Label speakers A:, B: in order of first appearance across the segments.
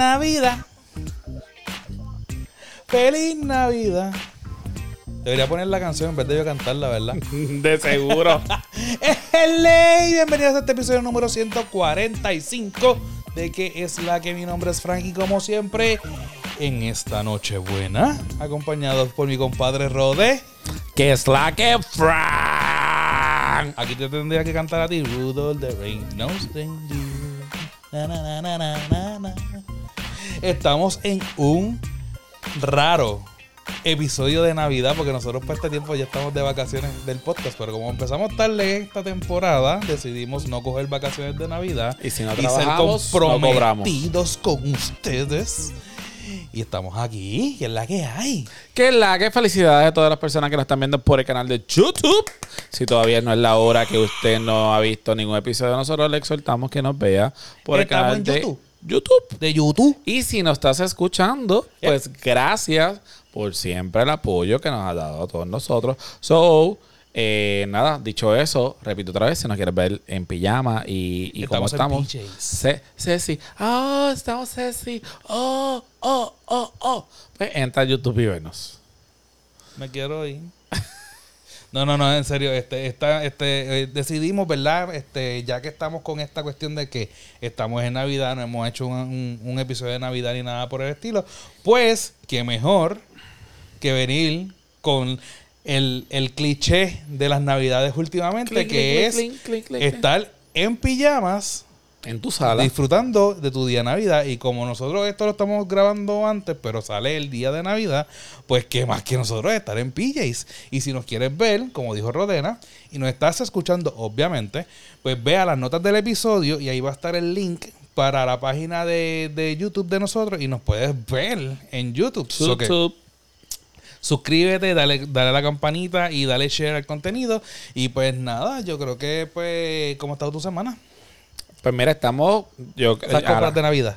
A: Navidad. Feliz Navidad. Debería poner la canción en vez de yo cantarla, ¿verdad?
B: De seguro.
A: Hello, bienvenidos a este episodio número 145 de que es la que mi nombre es Frankie como siempre en esta noche buena, acompañados por mi compadre Rode.
B: que es la que Frank.
A: Aquí te tendría que cantar a ti Rudolph the Rain na, na, na, na, na. Estamos en un raro episodio de Navidad porque nosotros para este tiempo ya estamos de vacaciones del podcast, pero como empezamos tarde esta temporada, decidimos no coger vacaciones de Navidad
B: Y si no
A: ser
B: trabajamos, no cobramos.
A: comprometidos con ustedes. Y estamos aquí, que es la que hay.
B: Que es la que felicidades a todas las personas que nos están viendo por el canal de YouTube. Si todavía no es la hora que usted no ha visto ningún episodio de nosotros, le exhortamos que nos vea por el
A: Estamos
B: canal de
A: YouTube.
B: YouTube.
A: De YouTube.
B: Y si nos estás escuchando, pues gracias por siempre el apoyo que nos ha dado a todos nosotros. So, eh, nada, dicho eso, repito otra vez, si nos quieres ver en pijama y, y cómo
A: Estamos
B: estamos.
A: en
B: Ceci, oh, estamos Ceci, oh, oh, oh, oh. Pues entra a YouTube y venos.
A: Me quiero ir. No, no, no, en serio, este, esta, este, eh, decidimos, ¿verdad? Este, ya que estamos con esta cuestión de que estamos en Navidad, no hemos hecho un, un- un episodio de Navidad ni nada por el estilo, pues, qué mejor que venir con el, el cliché de las Navidades últimamente, que es estar en pijamas
B: En tu sala.
A: disfrutando de tu día de Navidad. Y como nosotros esto lo estamos grabando antes, pero sale el día de Navidad, pues qué más que nosotros estar en PJs. Y si nos quieres ver, como dijo Rodena, y nos estás escuchando, obviamente, pues vea las notas del episodio y ahí va a estar el link para la página de, de YouTube de nosotros y nos puedes ver en YouTube. So que
B: YouTube.
A: suscríbete, dale, dale a la campanita y dale share al contenido. Y pues nada, yo creo que pues, ¿cómo ha estado tu semana?
B: Pues mira, estamos. Yo,
A: ¿Estás
B: ahora-
A: compras de Navidad?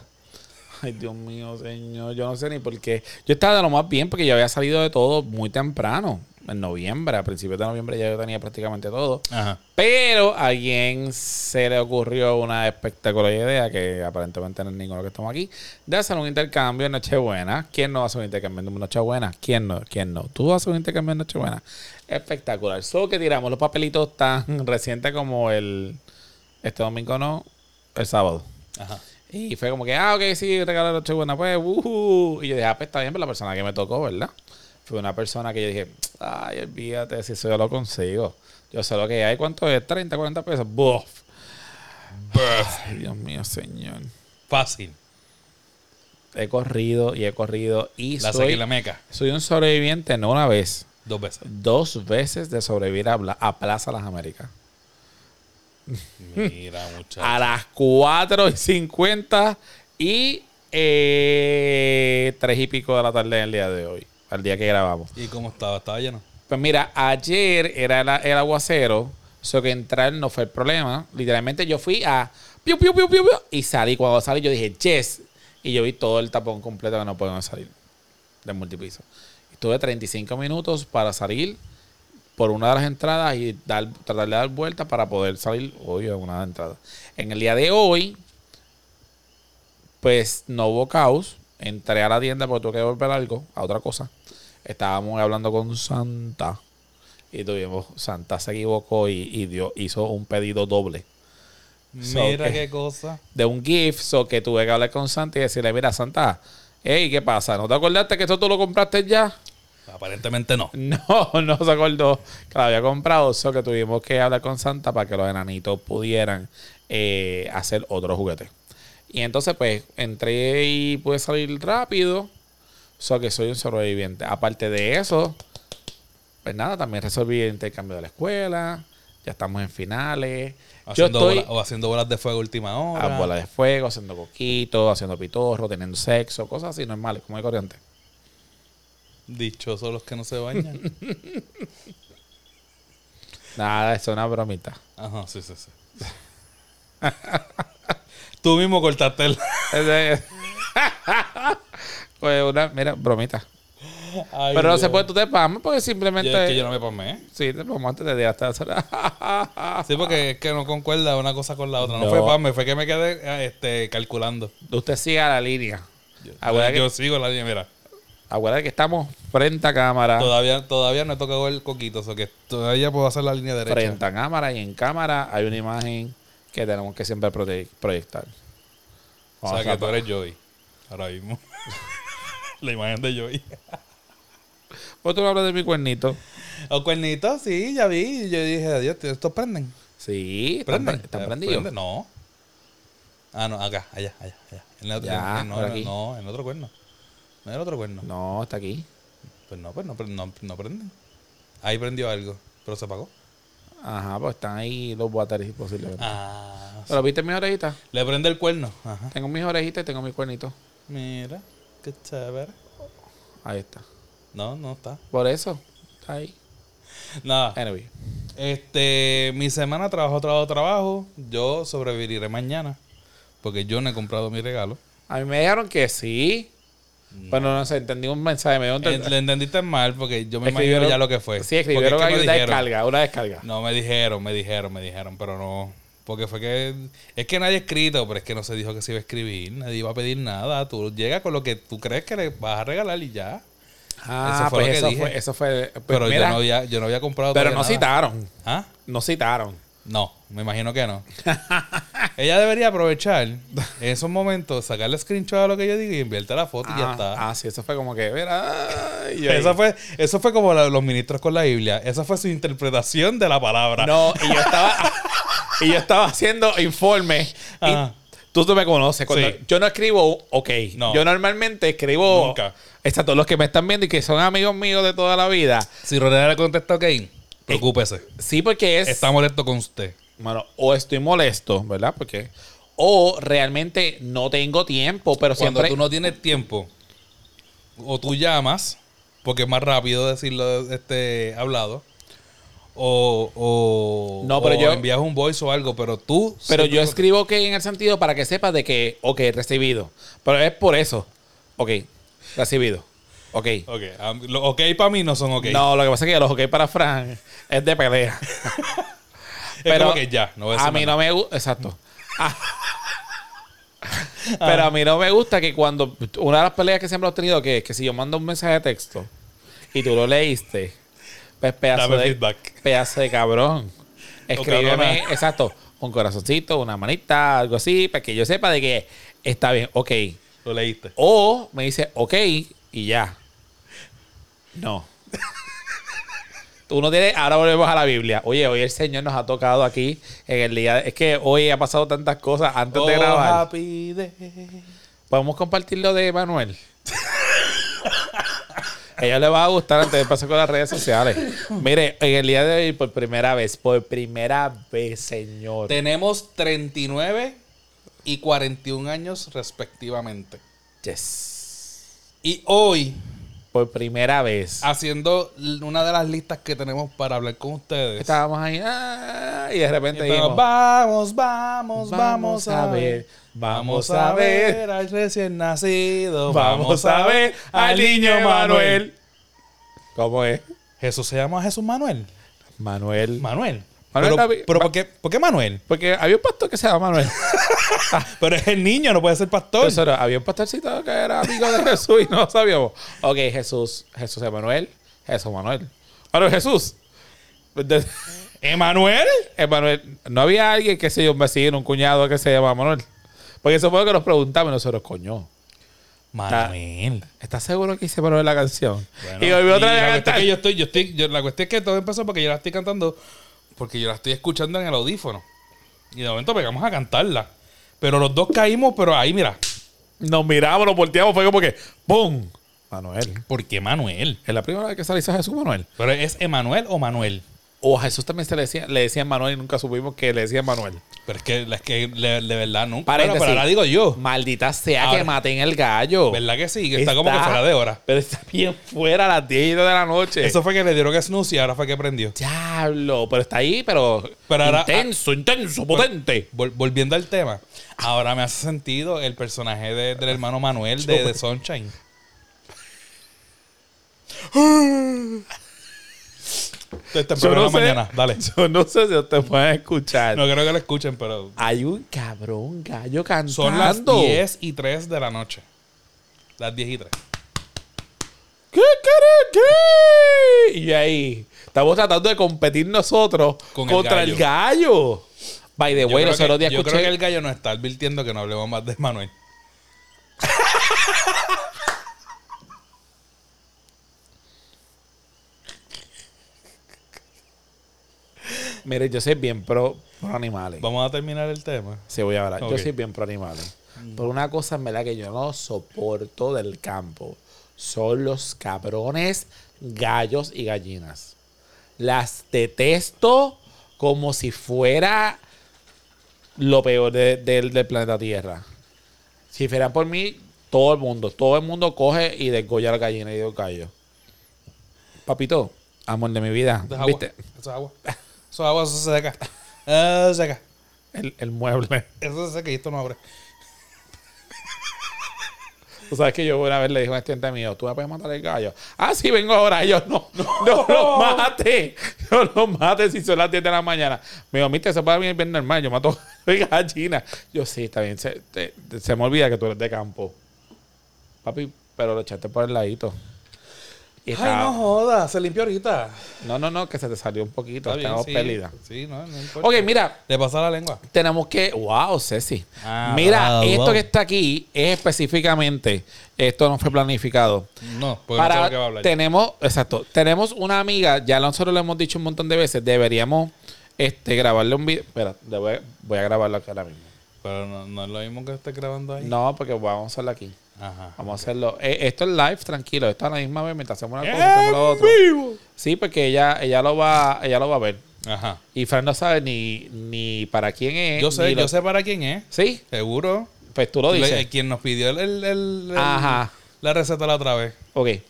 B: Ay, Dios mío, señor. Yo no sé ni por qué. Yo estaba de lo más bien porque yo había salido de todo muy temprano. En noviembre, a principios de noviembre ya yo tenía prácticamente todo.
A: Ajá.
B: Pero a alguien se le ocurrió una espectacular idea, que aparentemente no es ninguno que estamos aquí, de hacer un intercambio en Nochebuena. ¿Quién no hacer un intercambio en Nochebuena? ¿Quién no? ¿Quién no? ¿Tú hacer un intercambio en Nochebuena? Espectacular. Solo que tiramos los papelitos tan recientes como el... Este domingo no, el sábado.
A: Ajá.
B: Y fue como que, ah, ok, sí, regalo de Nochebuena, pues, uh Y yo dije, ah, pues está bien, pero la persona que me tocó, ¿verdad? Fue una persona que yo dije, ay, olvídate, si eso yo lo consigo. Yo sé lo que hay, ¿cuánto es? 30, 40 pesos. Buf. Ay, Dios mío, señor.
A: Fácil.
B: He corrido y he corrido y
A: La
B: soy,
A: la meca.
B: soy un sobreviviente, no una vez,
A: Dos veces.
B: dos veces de sobrevivir a, a Plaza Las Américas.
A: Mira, muchacho.
B: a las 4 y 50 y eh, 3 y pico de la tarde el día de hoy, al día que grabamos.
A: ¿Y cómo estaba? ¿Estaba lleno?
B: Pues mira, ayer era el, el aguacero, eso que entrar no fue el problema. Literalmente yo fui a piu, piu, piu, piu, piu, y salí. Cuando salí yo dije, yes. Y yo vi todo el tapón completo que no podemos salir del multipiso. Estuve 35 minutos para salir por una de las entradas y dar, tratar de dar vueltas para poder salir hoy a una de las entradas. En el día de hoy, pues no hubo caos. Entré a la tienda porque tuve que volver algo, a otra cosa. Estábamos hablando con Santa y tuvimos, Santa se equivocó y, y dio, hizo un pedido doble So,
A: Mira
B: que-
A: qué cosa.
B: de un gift, so que tuve que hablar con Santa y decirle, mira Santa, hey, ¿qué pasa? ¿No te acordaste que eso tú lo compraste ya?
A: Aparentemente no.
B: No, no se acordó que lo había comprado, so que tuvimos que hablar con Santa para que los enanitos pudieran eh, hacer otro juguete. Y entonces, pues, entré y pude salir rápido, so que soy un sobreviviente. Aparte de eso, pues nada, también resolví el intercambio de la escuela, ya estamos en finales. Yo
A: Haciendo
B: estoy
A: bola- o haciendo bolas de fuego última hora.
B: a bola de fuego, haciendo coquito, haciendo pitorro, teniendo sexo, cosas así normales, como de corriente.
A: Dichosos los que no se bañan.
B: Nada, eso es una bromita.
A: Ajá, sí, sí, sí. Tú mismo cortaste el...
B: Pues una, mira, bromita.
A: Ay,
B: Pero no se
A: Dios.
B: puede, tú te pamas porque simplemente.
A: Yo- es que yo no me pomé.
B: Sí, te pamaste desde hasta.
A: Sí, porque es que no concuerda una cosa con la otra. No,
B: No.
A: fue pame, fue que me quedé eh, este, calculando.
B: Usted siga la línea. Acuérdate
A: yo
B: que,
A: sigo la línea, mira.
B: Acuérdate que estamos frente a cámara.
A: Todavía, todavía no he tocado el coquito, o sea que todavía puedo hacer la línea derecha.
B: frente a cámara y en cámara hay una imagen que tenemos que siempre proye- proyectar.
A: O sea que tú eres Joey. Ahora mismo. la imagen de Joey.
B: ¿Vos tú hablas de mi cuernito?
A: O cuernitos, sí, ya vi. Yo dije, adiós, estos prenden.
B: Sí, están,
A: ¿Prenden?
B: pre- están
A: Eh,
B: prendidos.
A: No. Ah, no, acá, allá, allá, allá. En el otro,
B: Ya,
A: en- no, en- no, en el otro cuerno. No en el otro cuerno.
B: No, está aquí.
A: Pues no, pues no, pre- no, no prenden. Ahí prendió algo, pero se apagó.
B: Ajá, pues están ahí los baterías posiblemente.
A: Ah,
B: Pero viste mis orejitas.
A: le prende el cuerno. Ajá.
B: Tengo mis orejitas y tengo mi cuernito.
A: Mira, qué chévere.
B: Ahí está.
A: No, no está.
B: Por eso. Está ahí.
A: Nada.
B: Anyway.
A: Este, mi semana trabajo, trabajo, trabajo. Yo sobreviviré mañana. Porque yo no he comprado mi regalo.
B: A mí me dijeron que sí. Pero no sé, entendí un mensaje. Me dio
A: Le entendiste mal porque yo me imagino ya lo que fue.
B: Sí, escribieron
A: es que
B: una descarga, una descarga.
A: No, me dijeron, me dijeron, me dijeron, pero no. Porque fue que. Es que nadie ha escrito, pero es que no se dijo que se iba a escribir. Nadie iba a pedir nada. Tú llegas con lo que tú crees que le vas a regalar y ya.
B: Ah,
A: Eso fue
B: pues
A: lo que
B: eso
A: dije.
B: fue, eso fue. pues
A: pero
B: mira,
A: yo, no había, yo no había comprado
B: pero no
A: nada.
B: citaron.
A: ¿Ah?
B: No citaron.
A: No, me imagino que no. Ella debería aprovechar en esos momentos, sacarle screenshot a lo que yo digo y enviarte la foto y ya
B: Ah,
A: está.
B: Ah, sí, eso fue como que, mira. ahí.
A: Eso fue, eso fue como la- los ministros con la Biblia. Esa fue su interpretación de la palabra.
B: No, y yo estaba. y yo estaba haciendo informe. Y tú, tú me conoces. Cuando
A: Sí.
B: Yo no escribo, ok.
A: No.
B: Yo normalmente escribo.
A: Nunca.
B: Exacto, los que me están viendo y que son amigos míos de toda la vida.
A: Si Rodena le contesta ok, preocúpese.
B: Sí, porque es.
A: Está molesto con usted.
B: Bueno, o estoy molesto, ¿verdad? Porque. O realmente no tengo tiempo, pero
A: Cuando
B: siempre.
A: tú no tienes tiempo, o tú llamas, porque es más rápido decirlo este hablado, o, o,
B: No, pero
A: o
B: yo-
A: envías un voice o algo, pero tú...
B: Pero yo escribo ok en el sentido para que sepas de que, ok, recibido. Pero es por eso. Ok, recibido. Ok.
A: Ok, um, los ok para mí no son ok.
B: No, lo que pasa es que los ok para Fran es de pelea.
A: es como que ya, no voy a
B: a mí no me gusta. Exacto. Ah. Pero a mí no me gusta que cuando. Una de las peleas que siempre he tenido que es que si yo mando un mensaje de texto y tú lo leíste, pues pedazo
A: Dame
B: de.
A: feedback.
B: Pedazo de cabrón. Escríbeme, exacto, un corazoncito, una manita, algo así, para que yo sepa de que está bien, ok.
A: Lo leíste.
B: O me dice, ok, y ya. No. Tú no tienes, ahora volvemos a la Biblia. Oye, hoy el Señor nos ha tocado aquí en el día. Es que hoy ha pasado tantas cosas antes de
A: Oh,
B: grabar. Podemos compartir lo de Manuel. A ella le va a gustar antes de pasar con las redes sociales. Mire, en el día de hoy, por primera vez, por primera vez, señor.
A: Tenemos 39 y 41 años respectivamente.
B: Yes.
A: Y hoy,
B: Por primera vez.
A: haciendo una de las listas que tenemos para hablar con ustedes.
B: Estábamos ahí ah, y de repente dijimos,
A: vamos, vamos, vamos a ver.
B: vamos a ver,
A: al recién nacido.
B: vamos a ver al niño Manuel. ¿Cómo es?
A: Jesús se llama Jesús Manuel.
B: Manuel.
A: Manuel.
B: Manuel
A: pero,
B: David-
A: pero
B: Ma-
A: ¿por, qué, por qué Manuel?
B: Porque había un pastor que se llama Manuel.
A: Pero es el niño, no puede ser pastor.
B: Eso era- había un pastorcito que era amigo de Jesús y no lo sabíamos. Ok, Jesús. Jesús Emanuel. Jesús Manuel. Manuel Jesús.
A: ¿Emanuel?
B: Emanuel. No había alguien que sea un vecino, un cuñado que se llama Manuel. Porque eso fue lo que nos preguntamos y nosotros, coño.
A: Manuel.
B: ¿Estás seguro que hice Manuel la canción?
A: Bueno,
B: y volví otra vez a cantar.
A: es que yo estoy, yo estoy, yo- la cuestión es que todo empezó porque yo la estoy cantando, porque yo la estoy escuchando en el audífono. Y de momento pegamos a cantarla. Pero los dos caímos, pero ahí mira.
B: Nos miramos, nos volteamos, fue como que ¡pum! Manuel.
A: ¿Por qué Manuel?
B: Es la primera vez que sale Jesús Manuel.
A: ¿Pero es Emanuel o Manuel?
B: O a Jesús también se le decía, le decían Manuel y nunca supimos que le decían Manuel.
A: Pero es que, es que de, de verdad nunca.
B: Paréntesis.
A: pero ahora digo yo.
B: Maldita sea
A: Ahora-
B: que maten el gallo.
A: ¿Verdad que sí? Que está, como que fuera de hora.
B: Pero está bien fuera a las 10 de la noche.
A: Eso fue que le dieron que snooze y ahora fue que prendió.
B: Diablo, pero está ahí, pero,
A: Pero ahora-
B: intenso, intenso, potente.
A: Vol- volviendo al tema, ahora me hace sentido el personaje de- del hermano Manuel de, de Sunshine. Este temprano en la mañana, dale.
B: yo no sé si ustedes pueden escuchar.
A: No creo que lo escuchen, pero
B: Hay un cabrón gallo cantando.
A: son las 10 y 3 de la noche. Las 10 y 3.
B: ¿Qué, qué, qué? Y ahí, estamos tratando de competir nosotros
A: Con el
B: contra el
A: gallo.
B: gallo. By the way, los otros días
A: yo creo que el gallo nos está advirtiendo que no hablemos más de Manuel.
B: Mire, yo soy bien pro, pro animales.
A: Vamos a terminar el tema.
B: Sí, voy a hablar. Yo soy bien pro animales. Por una cosa en verdad que yo no soporto del campo. Son los cabrones gallos y gallinas. Las detesto como si fuera lo peor de- del- del planeta Tierra. Si fuera por mí, todo el mundo, todo el mundo coge y desgolla la gallina y los gallos. Papito, amor de mi vida,
A: Eso es agua.
B: ¿viste?
A: Eso es agua. Eso es agua, eso se seca. Eso se seca.
B: El, el mueble.
A: Eso se seca y esto no abre.
B: Tú sabes que yo una vez le dije a un estudiante mío, ¿tú me puedes matar el gallo? Ah, sí, vengo ahora. Y yo, no, no, lo mate. No lo mate si son las 10 de la mañana. Me dijo, mire, eso para mí es bien normal. Yo mato gallina. Yo, sí, está bien. Se, te- se me olvida que tú eres de campo. Papi, pero lo echaste por el ladito.
A: Ay,
B: estaba-
A: no jodas. Se limpió ahorita.
B: no, no, no, que se te salió un poquito.
A: Está bien,
B: Estamos
A: sí.
B: pérdida.
A: Sí, no, no importa.
B: Ok, mira,
A: Le pasa la lengua.
B: tenemos que. ¡Wow, Ceci!
A: Ah,
B: Mira,
A: wow,
B: esto
A: wow.
B: que está aquí es específicamente. Esto no fue planificado.
A: No, porque no sé
B: Para,
A: lo que va a hablar.
B: tenemos, exacto, tenemos una amiga, ya nosotros lo hemos dicho un montón de veces, deberíamos este, grabarle un video. Espera, le voy, voy a grabarlo acá ahora mismo.
A: Pero no, no es lo mismo que esté grabando ahí.
B: No, porque vamos a hacerlo aquí.
A: Ajá.
B: Vamos a hacerlo. eh, esto es live, tranquilo. Esto a la misma vez mientras hacemos una cosa, hacemos lo otro.
A: vivo!
B: Sí, porque ella, ella lo va, ella lo va a ver.
A: Ajá.
B: Y Fran no sabe ni, ni para quién es.
A: Yo sé,
B: lo-
A: yo sé para quién es.
B: Sí,
A: Seguro.
B: pues tú lo
A: Le-
B: dices.
A: eh, quien nos pidió el, el- el- el-
B: Ajá.
A: la receta la otra vez.
B: Ok. ¡Eh!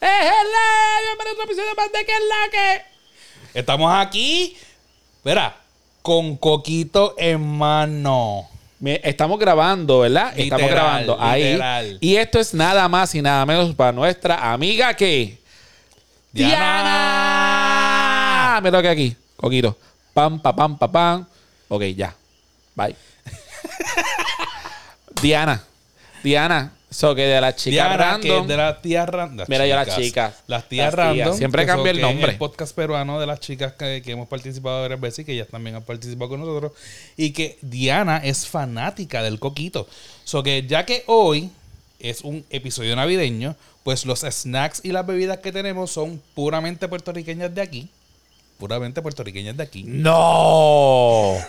B: Bienvenido a otro episodio más de que es la que.
A: Estamos aquí. Verá, con coquito en mano.
B: Estamos grabando, ¿verdad? Estamos
A: Literal,
B: grabando ahí. Y esto es nada más y nada menos para nuestra amiga que.
A: Diana.
B: Lo que hay aquí, Coquito. Pam, pam, pam, pam, pam. Ok, ya. Bye. Diana. Diana. So que de la chica
A: Diana,
B: random.
A: que es de las tías random.
B: Mira, yo las chicas.
A: Las tías
B: Las tías.
A: random.
B: Siempre cambia el nombre.
A: el podcast peruano de las chicas que, que hemos participado varias veces y que ellas también han participado con nosotros. Y que Diana es fanática del coquito. So que ya que hoy es un episodio navideño, pues los snacks y las bebidas que tenemos son puramente puertorriqueñas de aquí. Puramente puertorriqueñas de aquí.
B: No.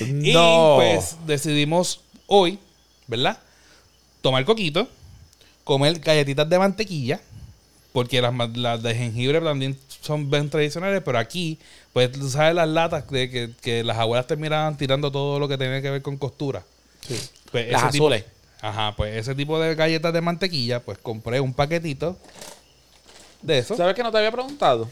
A: Y
B: no.
A: pues decidimos hoy, ¿verdad? Tomar coquito, comer galletitas de mantequilla, porque las, las de jengibre también son bien tradicionales, pero aquí, pues tú sabes las latas de que, que las abuelas terminaban tirando todo lo que tenía que ver con costura. Pues,
B: Las
A: ese tipo-
B: azules.
A: ajá, pues ese tipo de galletas de mantequilla, pues compré un paquetito de eso
B: ¿Sabes que no te había preguntado?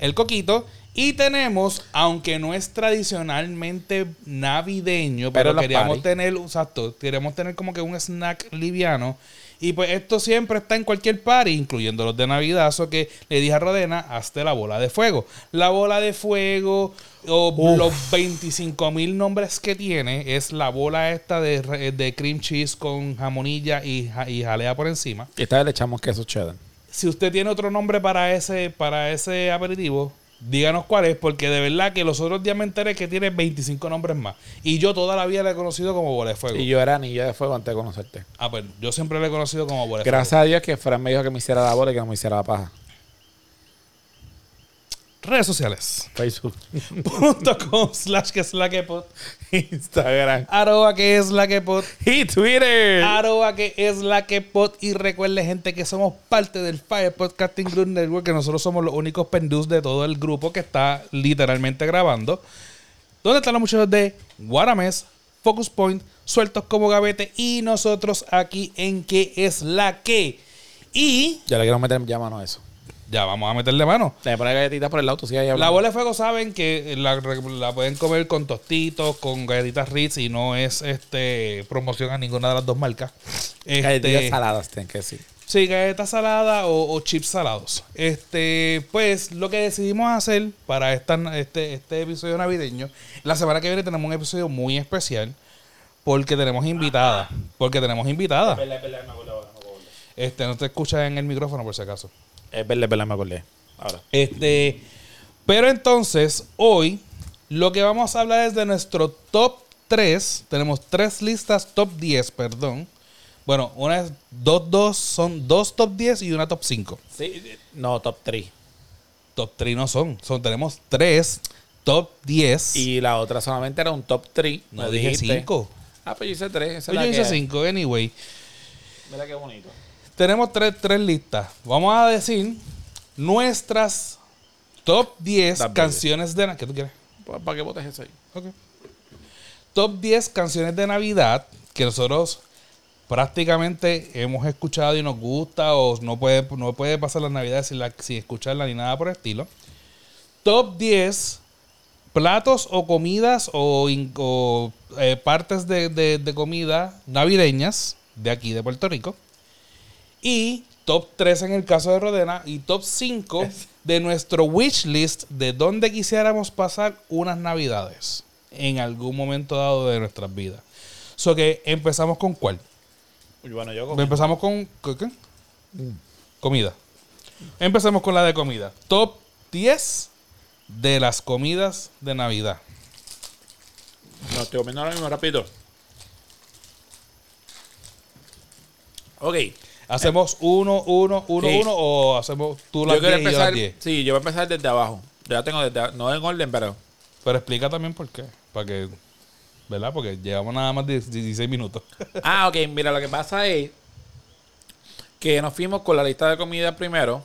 A: el coquito. Y tenemos, aunque no es tradicionalmente navideño,
B: Pero
A: queríamos tener, exacto, queremos tener como que un snack liviano. Y pues esto siempre está en cualquier party, incluyendo los de Navidad. Eso que le dije a Rodena, hazte la bola de fuego. La bola de fuego, o
B: Uf.
A: los 25 mil nombres que tiene, es la bola esta de, de cream cheese con jamonilla y, y jalea por encima.
B: Y esta vez le echamos queso cheddar.
A: Si usted tiene otro nombre para ese, para ese aperitivo, díganos cuál es, porque de verdad que los otros días me enteré que tiene 25 nombres más. Y yo toda la vida le he conocido como bola de fuego.
B: Y yo era anillo de fuego antes de conocerte.
A: Ah, pues yo siempre le he conocido como bola de
B: Gracias a Dios que Fran me dijo que me hiciera la bola y que no me hiciera la paja.
A: Redes sociales.
B: Facebook.
A: punto com slash que es la que pod.
B: Instagram.
A: Arroba que es la que pod.
B: Y Twitter.
A: Arroba que es la que pod. Y recuerde, gente, que somos parte del Fire Podcasting Group Network, que nosotros somos los únicos pendus de todo el grupo que está literalmente grabando. ¿Dónde están los muchachos de Guarames, Focus Point, sueltos como gavete? Y nosotros aquí en que es la que. Y
B: Yo le quiero meter ya mano a eso.
A: Ya vamos a meterle mano.
B: A poner galletitas por el auto. Ahí
A: La bola de fuego saben que la, la pueden comer con tostitos, con galletitas Ritz y no es este promoción a ninguna de las dos marcas.
B: Galletitas
A: Este,
B: saladas, tienen que decir.
A: Sí, galletas saladas o, o chips salados. Este, pues lo que decidimos hacer para esta, este, este episodio navideño, la semana que viene tenemos un episodio muy especial porque tenemos invitada. Porque tenemos invitada. Este, no te escuchas en el micrófono por si acaso.
B: Es verdad, es verdad, me acordé. Ahora.
A: Este, pero entonces, hoy lo que vamos a hablar es de nuestro top 3. Tenemos tres listas top 10, perdón. Bueno, una es dos, dos, son dos top 10 y una top 5.
B: Sí, no, top 3.
A: Top 3 no son, son tenemos tres top 10.
B: Y la otra solamente era un top 3.
A: no dije 5.
B: Ah, pues yo hice 3. Esa es
A: Yo hice
B: que-
A: 5, anyway.
B: Mira qué bonito.
A: Tenemos tres, tres listas. Vamos a decir nuestras top 10
B: Dame.
A: canciones de... na- ¿Qué tú quieres?
B: ¿Para qué botes eso ahí?
A: Ok. Top 10 canciones de Navidad que nosotros prácticamente hemos escuchado y nos gusta o no puede, no puede pasar las Navidades sin, la- sin escucharla ni nada por el estilo. Top 10 platos o comidas o, in- o, eh, partes de, de- de comida navideñas de aquí de Puerto Rico. Y top 3 en el caso de Rodena y top 5 de nuestro wish list de dónde quisiéramos pasar unas navidades en algún momento dado de nuestras vidas. So que empezamos con cuál?
B: Bueno, yo comí.
A: Empezamos con ¿qué? comida. Empecemos con la de comida. Top 10 de las comidas de Navidad.
B: No, estoy comiendo ahora mismo rápido. Ok.
A: ¿Hacemos uno, uno, uno,
B: Sí.
A: uno o hacemos tú las
B: Yo quiero
A: 10 y yo las
B: empezar.
A: 10?
B: Sí, yo voy a empezar desde abajo. Yo ya tengo desde. No en orden, pero.
A: Pero explica también por qué. Para que, ¿verdad? Porque llevamos nada más de 16 minutos.
B: Ah, ok. Mira, lo que pasa es que nos fuimos con la lista de comida primero,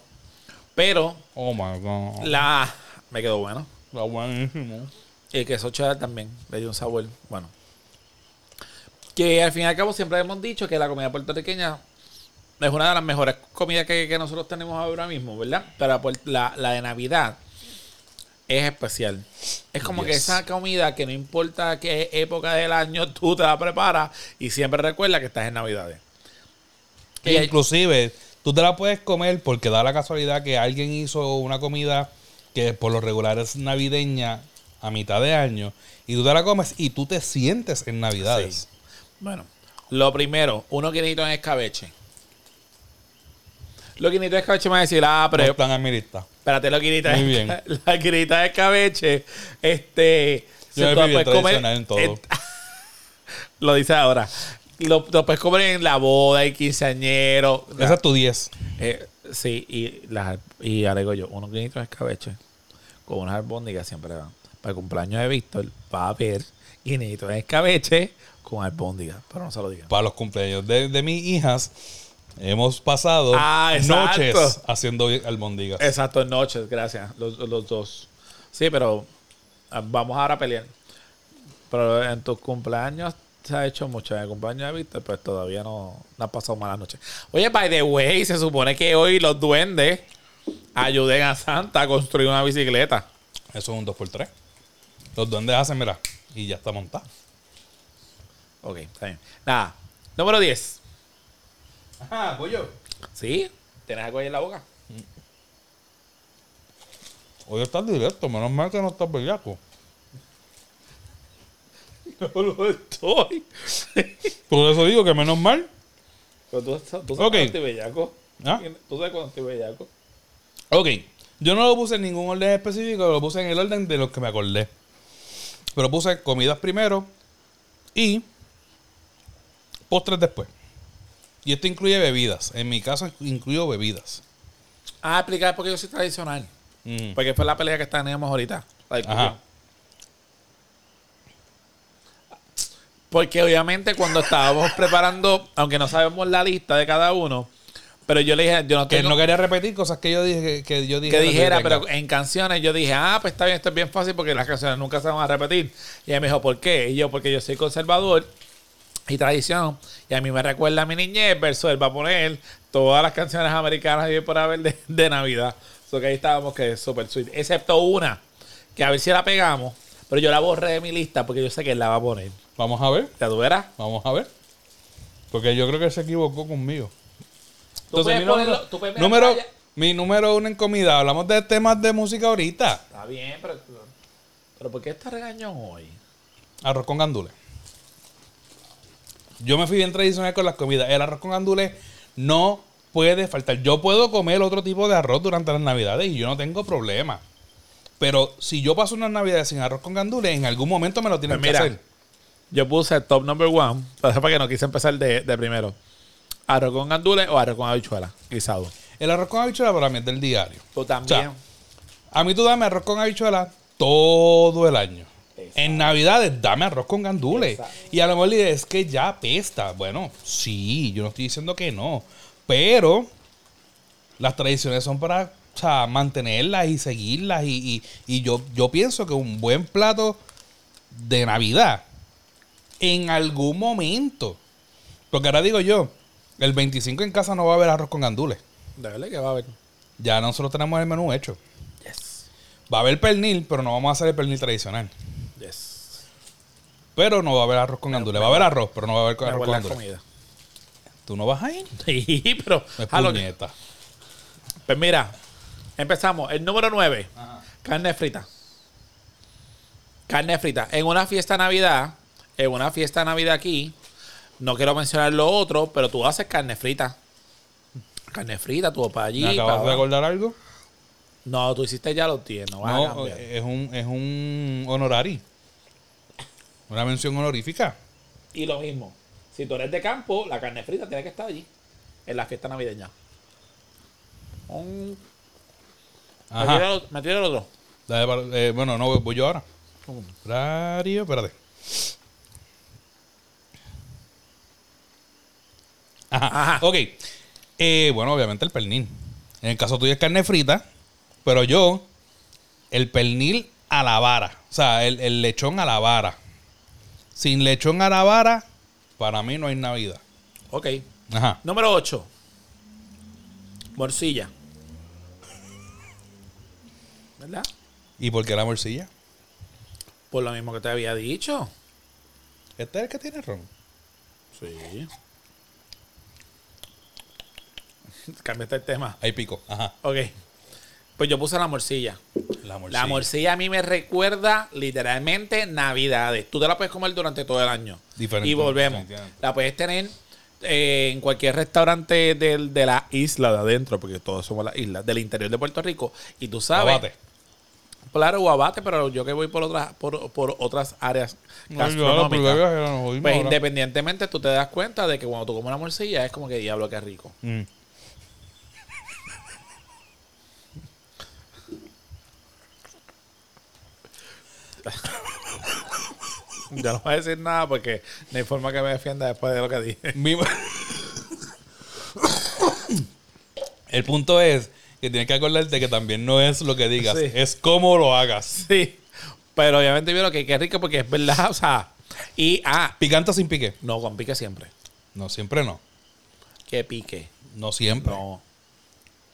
B: pero
A: oh my God.
B: la. Me quedó bueno.
A: Está buenísimo.
B: Y el queso cheddar también. Le dio un sabor. Bueno. Que al fin y al cabo siempre hemos dicho que la comida puertorriqueña es una de las mejores comidas que, que nosotros tenemos ahora mismo, ¿verdad? Pero la, la de Navidad es especial. Es como que esa comida que no importa qué época del año tú te la preparas y siempre recuerda que estás en Navidades. Y
A: Inclusive, tú te la puedes comer porque da la casualidad que alguien hizo una comida que por lo regular es navideña a mitad de año y tú te la comes y tú te sientes en Navidades.
B: Bueno, lo primero, unos guinitos en escabeche. Los guinitos en escabeche me van a decir, ah,
A: No
B: pero
A: están en mi lista.
B: Espérate.
A: Muy bien.
B: Las guiritas de escabeche. Este.
A: Yo me bien
B: puedes comer
A: tradicional en todo.
B: lo dice ahora. Lo, lo puedes comer en la boda, y quinceañero.
A: Esa es tu 10.
B: Eh, sí, y, las, y agrego yo, unos guinitos de escabeche con unas albóndigas siempre van. Para el cumpleaños de Víctor va a haber guinitos de escabeche con albóndigas. Pero no se lo digan.
A: Para los cumpleaños de, de mis hijas, hemos pasado
B: Ah,
A: noches haciendo albóndigas.
B: Exacto, noches, gracias. Los, los dos. Sí, pero ah, vamos ahora a pelear. Pero en tus cumpleaños se ha hecho mucho. En el cumpleaños de Víctor, pues todavía no, no ha pasado malas noches. Oye, by the way, se supone que hoy los duendes ayuden a Santa a construir una bicicleta.
A: Eso es un 2x3. Los duendes hacen, mira, y ya está montada.
B: Ok, está bien. Nada. Número 10.
A: Ajá, pollo.
B: ¿Sí? ¿Tienes algo ahí en la boca?
A: Hoy estás directo, menos mal que no estás bellaco.
B: No lo estoy.
A: Por eso digo que menos mal.
B: Pero tú, tú sabes
A: Ok.
B: cuando estoy bellaco.
A: ¿Ah?
B: Tú sabes cuando estoy bellaco.
A: Ok, yo no lo puse en ningún orden específico, lo puse en el orden de los que me acordé. Pero puse comidas primero y postres después. Y esto incluye bebidas. En mi caso incluyo bebidas.
B: Ah, explicar por qué yo soy tradicional.
A: Mm.
B: Porque fue la pelea que teníamos ahorita.
A: Ajá.
B: Porque obviamente cuando estábamos preparando, aunque no sabemos la lista de cada uno, pero yo le dije, yo no
A: Que
B: tengo
A: no quería repetir cosas que yo dije que, que yo dije
B: que dijera, pero en canciones yo dije, ah, pues está bien, esto es bien fácil porque las canciones nunca se van a repetir. Y ella me dijo, ¿por qué? Y yo, porque yo soy conservador y tradición. Y a mí me recuerda a mi niñez, verso él va a poner todas las canciones americanas y por haber de, de Navidad. So que ahí estábamos que es súper sweet. Excepto una, que a ver si la pegamos, pero yo la borré de mi lista porque yo sé que él la va a poner.
A: Vamos a ver,
B: ¿Ya tú verás?
A: vamos a ver. Porque yo creo que se equivocó conmigo.
B: Tú
A: mi número,
B: ponerlo- tú
A: número- mi número uno en comida. Hablamos de temas de música ahorita.
B: Está bien, pero, pero ¿por qué está regañón hoy?
A: Arroz con gandules. Yo me fui bien tradicional con las comidas. El arroz con gandules no puede faltar. Yo puedo comer otro tipo de arroz durante las navidades y yo no tengo problema. Pero si yo paso unas navidades sin arroz con gandules, en algún momento me lo tienen
B: Pues
A: que
B: mira,
A: hacer.
B: Yo puse top number one, para que no quise empezar de, de primero. Arroz con gandules o arroz con habichuela, guisado.
A: El arroz con habichuela para mí es del diario.
B: Tú también.
A: A mí tú dame arroz con habichuela todo el año.
B: Exacto.
A: En Navidades, dame arroz con gandules.
B: Exacto.
A: Y a lo mejor dices, es que ya apesta. Bueno, sí, yo no estoy diciendo que no. Pero las tradiciones son para o sea, mantenerlas y seguirlas. Y, y- y yo, yo pienso que un buen plato de Navidad, en algún momento, porque ahora digo yo, el 25 en casa no va a haber arroz con gandules.
B: verdad que va a haber.
A: Ya nosotros tenemos el menú hecho.
B: Yes.
A: Va a haber pernil, pero no vamos a hacer el pernil tradicional. Pero no va a haber arroz con gandules. Va a haber arroz, pero no va a haber arroz con gandules.
B: comida.
A: ¿Tú no vas a ir?
B: Sí, pero.
A: Es
B: lo
A: puñeta.
B: Pues mira, empezamos. El número 9, carne frita. Carne frita. En una fiesta de Navidad, en una fiesta de Navidad aquí, no quiero mencionar lo otro, pero tú haces carne frita. Carne frita, tú vas para allí.
A: ¿Me acabas
B: para
A: de acordar algo?
B: No, tú hiciste ya los 10, no
A: No, es un, es un honorari. Una mención honorífica.
B: Y lo mismo, si tú eres de campo, la carne frita tiene que estar allí, en la fiesta navideña. Tiro
A: Ajá.
B: el- me tiro el otro.
A: Dale eh, bueno, no, voy yo ahora. Horario, espérate. Ajá.
B: Ajá.
A: Ok. Eh, bueno, obviamente el pernil. En el caso tuyo es carne frita, pero yo, el pernil a la vara. O sea, el, el lechón a la vara. Sin lechón a la vara, para mí no hay Navidad.
B: Ok.
A: Ajá.
B: Número 8. Morcilla. ¿Verdad?
A: ¿Y por qué la morcilla?
B: Por lo mismo que te había dicho.
A: Este es el que tiene ron.
B: Sí. Cambiaste el tema.
A: Ahí pico. Ajá.
B: Ok. Pues yo puse la morcilla.
A: La morcilla.
B: La morcilla a mí me recuerda literalmente Navidades. Tú te la puedes comer durante todo el año.
A: Diferente,
B: Y volvemos. La puedes tener eh, en cualquier restaurante del- de la isla de adentro, porque todos somos las islas, del interior de Puerto Rico. Y tú sabes.
A: Abate.
B: Claro, guabate, pero yo que voy por otras, por, por otras áreas gastronómicas. Pues independientemente, tú te das cuenta de que cuando tú comes una morcilla es como que diablo que rico.
A: Mm.
B: Ya no voy a decir nada porque no hay forma que me defienda después de lo que dije.
A: El punto es que tienes que acordarte que también no es lo que digas,
B: Sí.
A: es cómo lo hagas.
B: Sí. Pero obviamente vieron que qué rico porque es verdad, o sea. Y, ah,
A: Picante o sin pique.
B: no, con pique siempre.
A: No, siempre no.
B: Que pique.
A: No siempre.
B: No,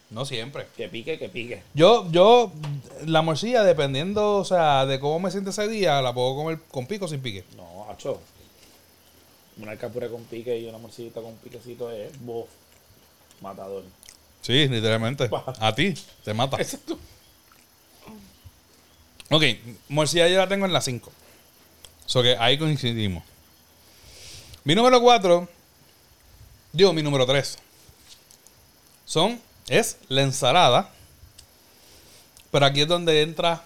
A: No siempre.
B: que pique, que pique.
A: Yo, yo, la morcilla, dependiendo, o sea, de cómo me siente ese día, la puedo comer con pico o sin pique.
B: No, hacho. Una alcapura con pique y una morcillita con piquecito es bof. Matador.
A: Sí, literalmente. A ti, te mata.
B: Exacto.
A: Ok, morcilla yo la tengo en la 5. So que ahí coincidimos. Mi número 4, digo mi número 3, son, es la ensalada. Pero aquí es donde entra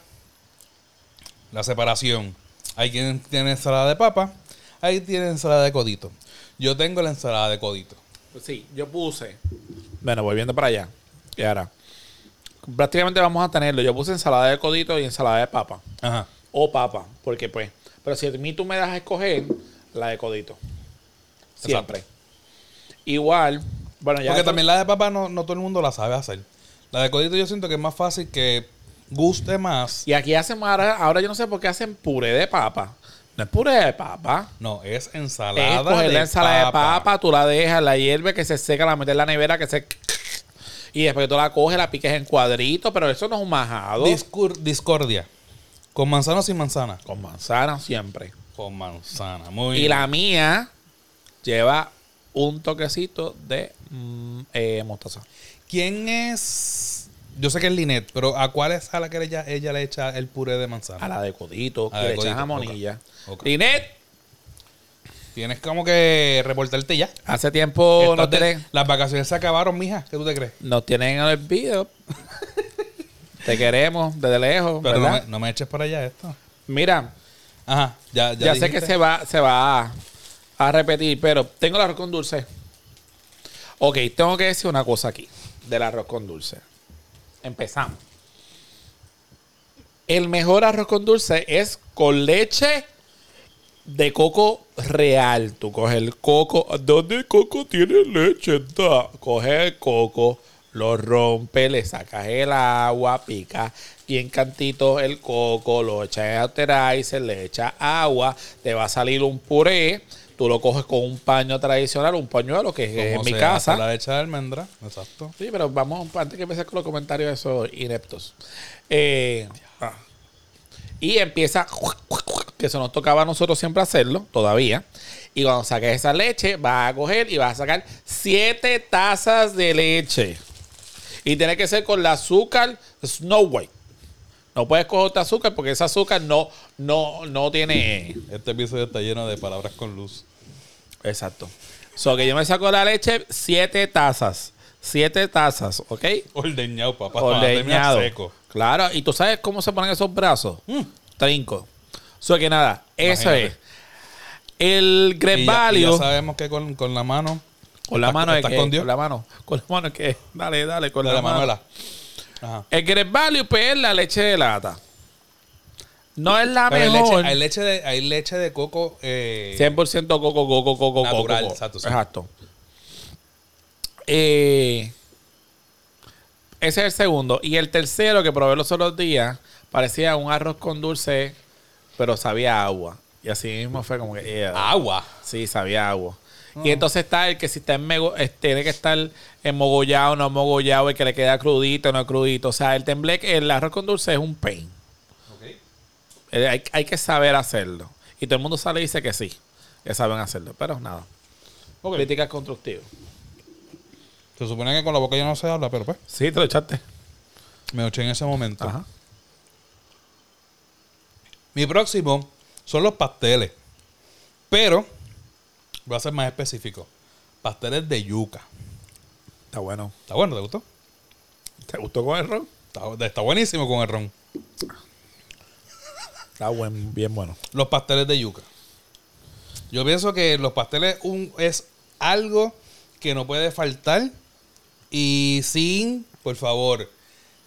A: la separación. Hay quien tiene ensalada de papa, hay tiene ensalada de codito. Yo tengo la ensalada de codito.
B: Pues sí, yo puse. Bueno, volviendo para allá. Y ahora. Prácticamente vamos a tenerlo. Yo puse ensalada de codito y ensalada de papa.
A: Ajá.
B: O papa, porque pues. Pero si a mí tú me das a escoger, la de codito. Siempre. Igual. Bueno, ya.
A: Porque también la de papa no, no todo el mundo la sabe hacer. La de codito yo siento que es más fácil que guste más.
B: Y aquí hacen ahora, ahora yo no sé por qué hacen puré de papa. No es puré de papa.
A: No, es
B: Es
A: ensalada
B: coger
A: de
B: la ensalada
A: papa.
B: de papa, tú la dejas, la hierve, que se seca, la metes en la nevera, que se. Y después tú la coges, la piques en cuadritos, pero eso no es un majado.
A: Discur- discordia. ¿Con manzana o sin manzana?
B: Con manzana siempre.
A: Con manzana. Muy
B: Y
A: bien.
B: la mía lleva un toquecito de mm, eh, mostaza.
A: ¿Quién es? Yo sé que es Linet, pero ¿a cuál es a la que ella, ella le echa el puré de manzana?
B: A la de codito,
A: A
B: que le
A: codito,
B: jamonilla. Linet,
A: Tienes como que reportarte ya.
B: Hace tiempo
A: Estás
B: nos
A: de-
B: tienen,
A: Las vacaciones se acabaron, mija. ¿Qué tú te crees?
B: nos tienen en el video. Te queremos desde lejos,
A: Pero no me, no me eches para allá esto.
B: Mira,
A: Ajá, ya,
B: ya,
A: ya.
B: sé que se va, se va a, a repetir, pero tengo el arroz con dulce. Ok, tengo que decir una cosa aquí del arroz con dulce. Empezamos. El mejor arroz con dulce es con leche de coco real. Tú coges el coco. ¿Dónde el coco tiene leche? Da. Coges el coco, lo rompes, le sacas el agua, picas bien cantito el coco, lo echas en auterizer, le echas agua, te va a salir un puré. Tú lo coges con un paño tradicional, un pañuelo que es en mi casa.
A: La leche de almendra. Exacto.
B: Sí, pero vamos, antes que empecé con los comentarios esos ineptos. Eh, ah. y empieza, que eso nos tocaba a nosotros siempre hacerlo, todavía. Y cuando saques esa leche, vas a coger y vas a sacar siete tazas de leche. Y tiene que ser con el azúcar Snow White. No puedes coger otra azúcar porque ese azúcar no, no, no tiene...
A: Este episodio está lleno de palabras con luz.
B: Exacto. So que yo me saco la leche, siete tazas. Siete tazas, ¿ok?
A: Ordeñado, papá.
B: ordeñado.
A: Seco.
B: Claro, y tú sabes cómo se ponen esos brazos. Trinco. So que nada, eso es. El Great
A: ya, y ya
B: Value.
A: sabemos que con, con la mano.
B: Con la mano es
A: estás
B: que.
A: con Dios.
B: Con la mano. Con la mano es que. Dale, dale, con
A: de
B: la,
A: la
B: mano.
A: Manuela. Ajá.
B: El Great Value, pues, es la leche de lata. No es la
A: Pero hay
B: mejor.
A: leche, hay, leche de, hay leche de coco. Eh,
B: 100% coco, coco, coco,
A: Natural,
B: coco.
A: exacto, sí.
B: Exacto. Eh, ese es el segundo. Y el tercero que probé los otros días parecía un arroz con dulce, pero sabía agua. Y así mismo fue como que. yeah.
A: Agua.
B: Sí, sabía a Y entonces está el que si está en mego- eh, tiene que estar mogollado, no mogollado, el que le queda crudito, no crudito. O sea, el tembleque, el arroz con dulce es un pain. Eh, Hay, hay que saber hacerlo. Y todo el mundo sale y dice que sí, que saben hacerlo. Pero nada.
A: Ok.
B: Críticas constructivas.
A: Se supone que con la boca ya no se habla, pero pues.
B: Sí, te lo echaste.
A: Me eché en ese momento.
B: Ajá.
A: Mi próximo son los pasteles. Pero voy a ser más específico. Pasteles de yuca.
B: Está bueno.
A: ¿Está bueno? ¿Te gustó?
B: ¿Te gustó con el ron?
A: Está, está buenísimo con el ron.
B: Está buen, bien bueno.
A: Los pasteles de yuca. Yo pienso que los pasteles un, es algo que no puede faltar. Y sin, por favor,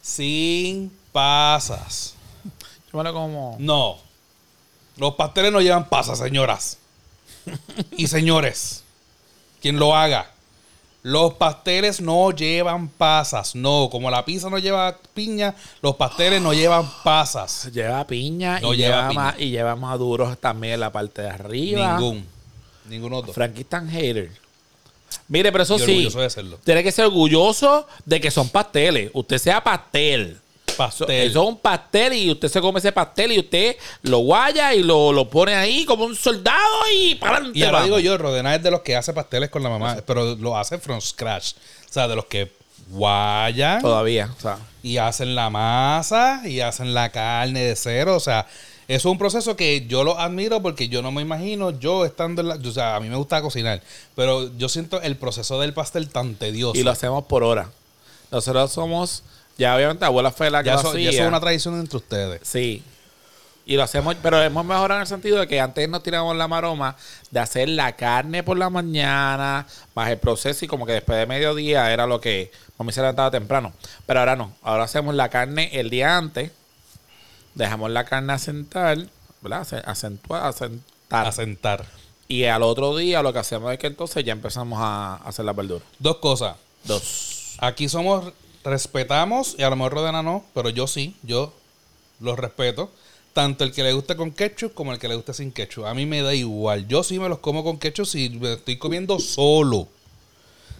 A: sin pasas.
B: Yo me lo como.
A: No. Los pasteles no llevan pasas, señoras. Y señores. Quien lo haga. Los pasteles no llevan pasas. No, como la pizza no lleva piña, los pasteles no llevan pasas.
B: Lleva piña,
A: No
B: y,
A: lleva piña.
B: ma- y lleva maduros también en la parte de arriba.
A: Ningún. Ningún otro.
B: Frankie tan hater. Mire, pero eso sí. Tiene que ser orgulloso de que son pasteles. Usted sea pastel.
A: Pastel.
B: eso es un pastel y usted se come ese pastel y usted lo guaya y lo, lo pone ahí como un soldado y para adelante.
A: Y ahora digo yo, Rodena es de los que hace pasteles con la mamá, pero lo hace from scratch. O sea, de los que guayan
B: Todavía. O sea,
A: y hacen la masa y hacen la carne de cero. O sea, eso es un proceso que yo lo admiro porque yo no me imagino yo estando en la... O sea, a mí me gusta cocinar, pero yo siento el proceso del pastel tan tedioso.
B: y lo hacemos por hora. Nosotros somos. Ya obviamente abuela fue la que
A: ya,
B: lo
A: eso, ya
B: hacía.
A: eso es una tradición entre ustedes.
B: Sí. Y lo hacemos, pero hemos mejorado en el sentido de que antes nos tiramos la maroma de hacer la carne por la mañana, más el proceso y como que después de mediodía era lo que mami se levantaba temprano. Pero ahora no, ahora hacemos la carne el día antes, dejamos la carne asentar, ¿verdad? Ace- Acentuar, asentar.
A: A sentar.
B: y al otro día lo que hacemos es que entonces ya empezamos a hacer la verdura.
A: Dos cosas.
B: Dos.
A: Aquí somos, respetamos, y a lo mejor Rodena no, pero yo sí, yo los respeto. Tanto el que le guste con ketchup como el que le guste sin ketchup. A mí me da igual. Yo sí me los como con ketchup si me estoy comiendo solo.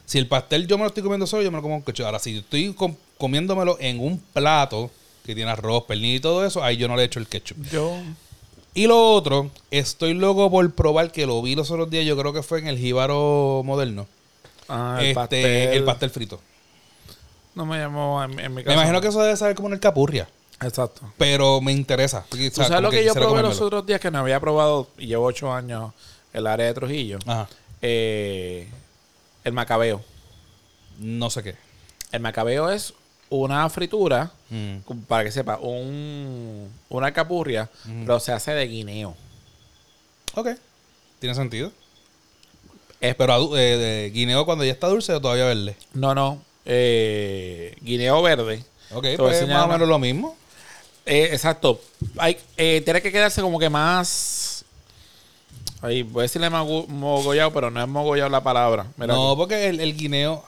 A: Si el pastel yo me lo estoy comiendo solo, yo me lo como con ketchup. Ahora, si estoy com- comiéndomelo en un plato que tiene arroz, pernil y todo eso, ahí yo no le echo el ketchup.
B: Yo.
A: Y lo otro, estoy loco por probar que lo vi los otros días, yo creo que fue en el jíbaro moderno.
B: Ah, el
A: este,
B: pastel.
A: el pastel frito.
B: No me llamó en, en mi
A: Me
B: caso.
A: imagino que eso debe saber como en el capurria.
B: Exacto.
A: pero me interesa. O
B: ¿Tú
A: sea,
B: sabes lo que, yo probé los otros días que no había probado y llevo ocho años el área de Trujillo.
A: Ajá.
B: Eh, el macabeo.
A: No sé qué.
B: El macabeo es una fritura,
A: Mm.
B: para que sepa, un, una capurria, pero se hace de guineo.
A: Ok. Tiene sentido.
B: Es-
A: Pero eh, de guineo cuando ya está dulce o todavía verde.
B: No, no. Eh, guineo verde.
A: Ok, pues
B: enseñar
A: más o menos lo mismo.
B: Eh, exacto. Hay, eh, tiene que quedarse como que más. Ahí, voy a decirle mogollado, pero no es mogollado la palabra. Mira
A: no,
B: aquí.
A: porque el, el guineo.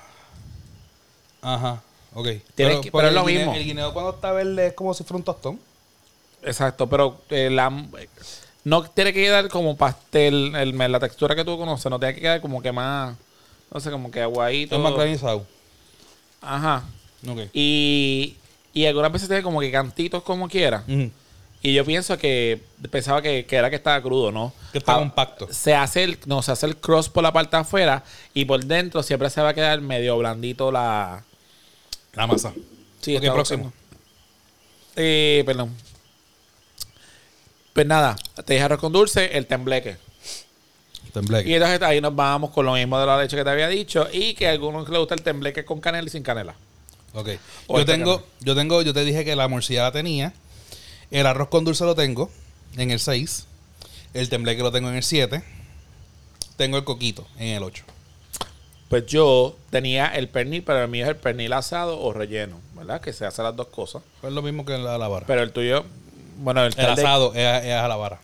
A: Ajá, ok.
B: Que- pero es lo
A: guineo-
B: mismo.
A: El guineo cuando está verde es como si fuera un tostón.
B: Exacto, pero eh, la, no tiene que quedar como pastel, el, la textura que tú conoces, no tiene que quedar como que más, no sé, como que aguadito.
A: Es más granizado.
B: Ajá. Y, y algunas veces tiene como que cantitos como quiera. Y yo pienso que, pensaba que, que era que estaba crudo, ¿no?
A: Que está
B: Ah,
A: compacto.
B: Se hace el, no, se hace el cross por la parte de afuera y por dentro siempre se va a quedar medio blandito la...
A: La masa.
B: Sí,
A: Ok,
B: está
A: próximo.
B: Eh, perdón. Pues nada, te dije arroz con dulce, el tembleque.
A: Tembleque.
B: Y entonces ahí nos vamos con lo mismo de la leche que te había dicho y que a algunos les gusta el tembleque con canela y sin canela.
A: Ok.
B: O
A: Yo
B: esta
A: tengo, yo tengo, yo te dije que la morcilla la tenía. El arroz con dulce lo tengo en el 6. El tembleque lo tengo en el 7. Tengo el coquito en el 8.
B: Pues yo tenía el pernil, pero el mío es el pernil asado o relleno, ¿verdad? Que se hace las dos cosas.
A: Es lo mismo que la, la vara.
B: Pero el tuyo, bueno, el,
A: el asado es, es a la vara.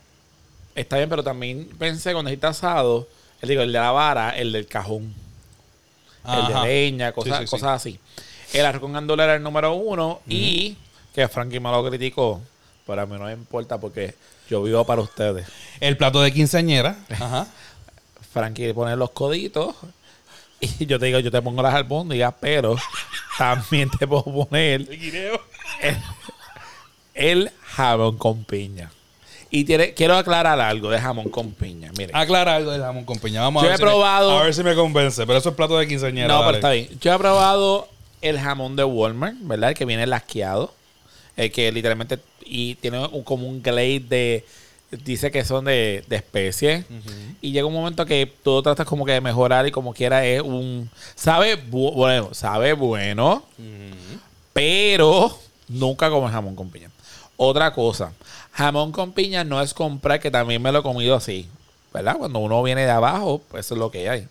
B: Está bien, pero también pensé cuando dijiste asado, el, digo, el de la vara, el del cajón, el de leña, cosas,
A: Sí, sí, sí.
B: cosas así. El arroz con gandola era el número uno y que Frankie me lo criticó, pero a mí no me importa porque yo vivo para ustedes.
A: El plato de quinceañera. Ajá.
B: Frankie pone los coditos y yo te digo, yo te pongo las albóndigas, pero también te puedo poner el, el jamón con piña. Y tiene, quiero aclarar algo de jamón con piña. Mire,
A: Aclara algo del jamón con piña. Vamos
B: Yo
A: a ver
B: he
A: si me- a ver si me convence. Pero eso es plato de quinceañera.
B: no, pero está bien. Yo he probado el jamón de Walmart, ¿verdad? El que viene lasqueado. El que literalmente y tiene un, como un glaze de. Dice que son de, de especie. Y llega un momento que tú tratas como que de mejorar y como quiera es un. Sabe bu- bueno, sabe bueno, pero nunca como jamón con piña. Otra cosa, jamón con piña no es comprar, que también me lo he comido así, ¿verdad? Cuando uno viene de abajo, pues eso es lo que hay.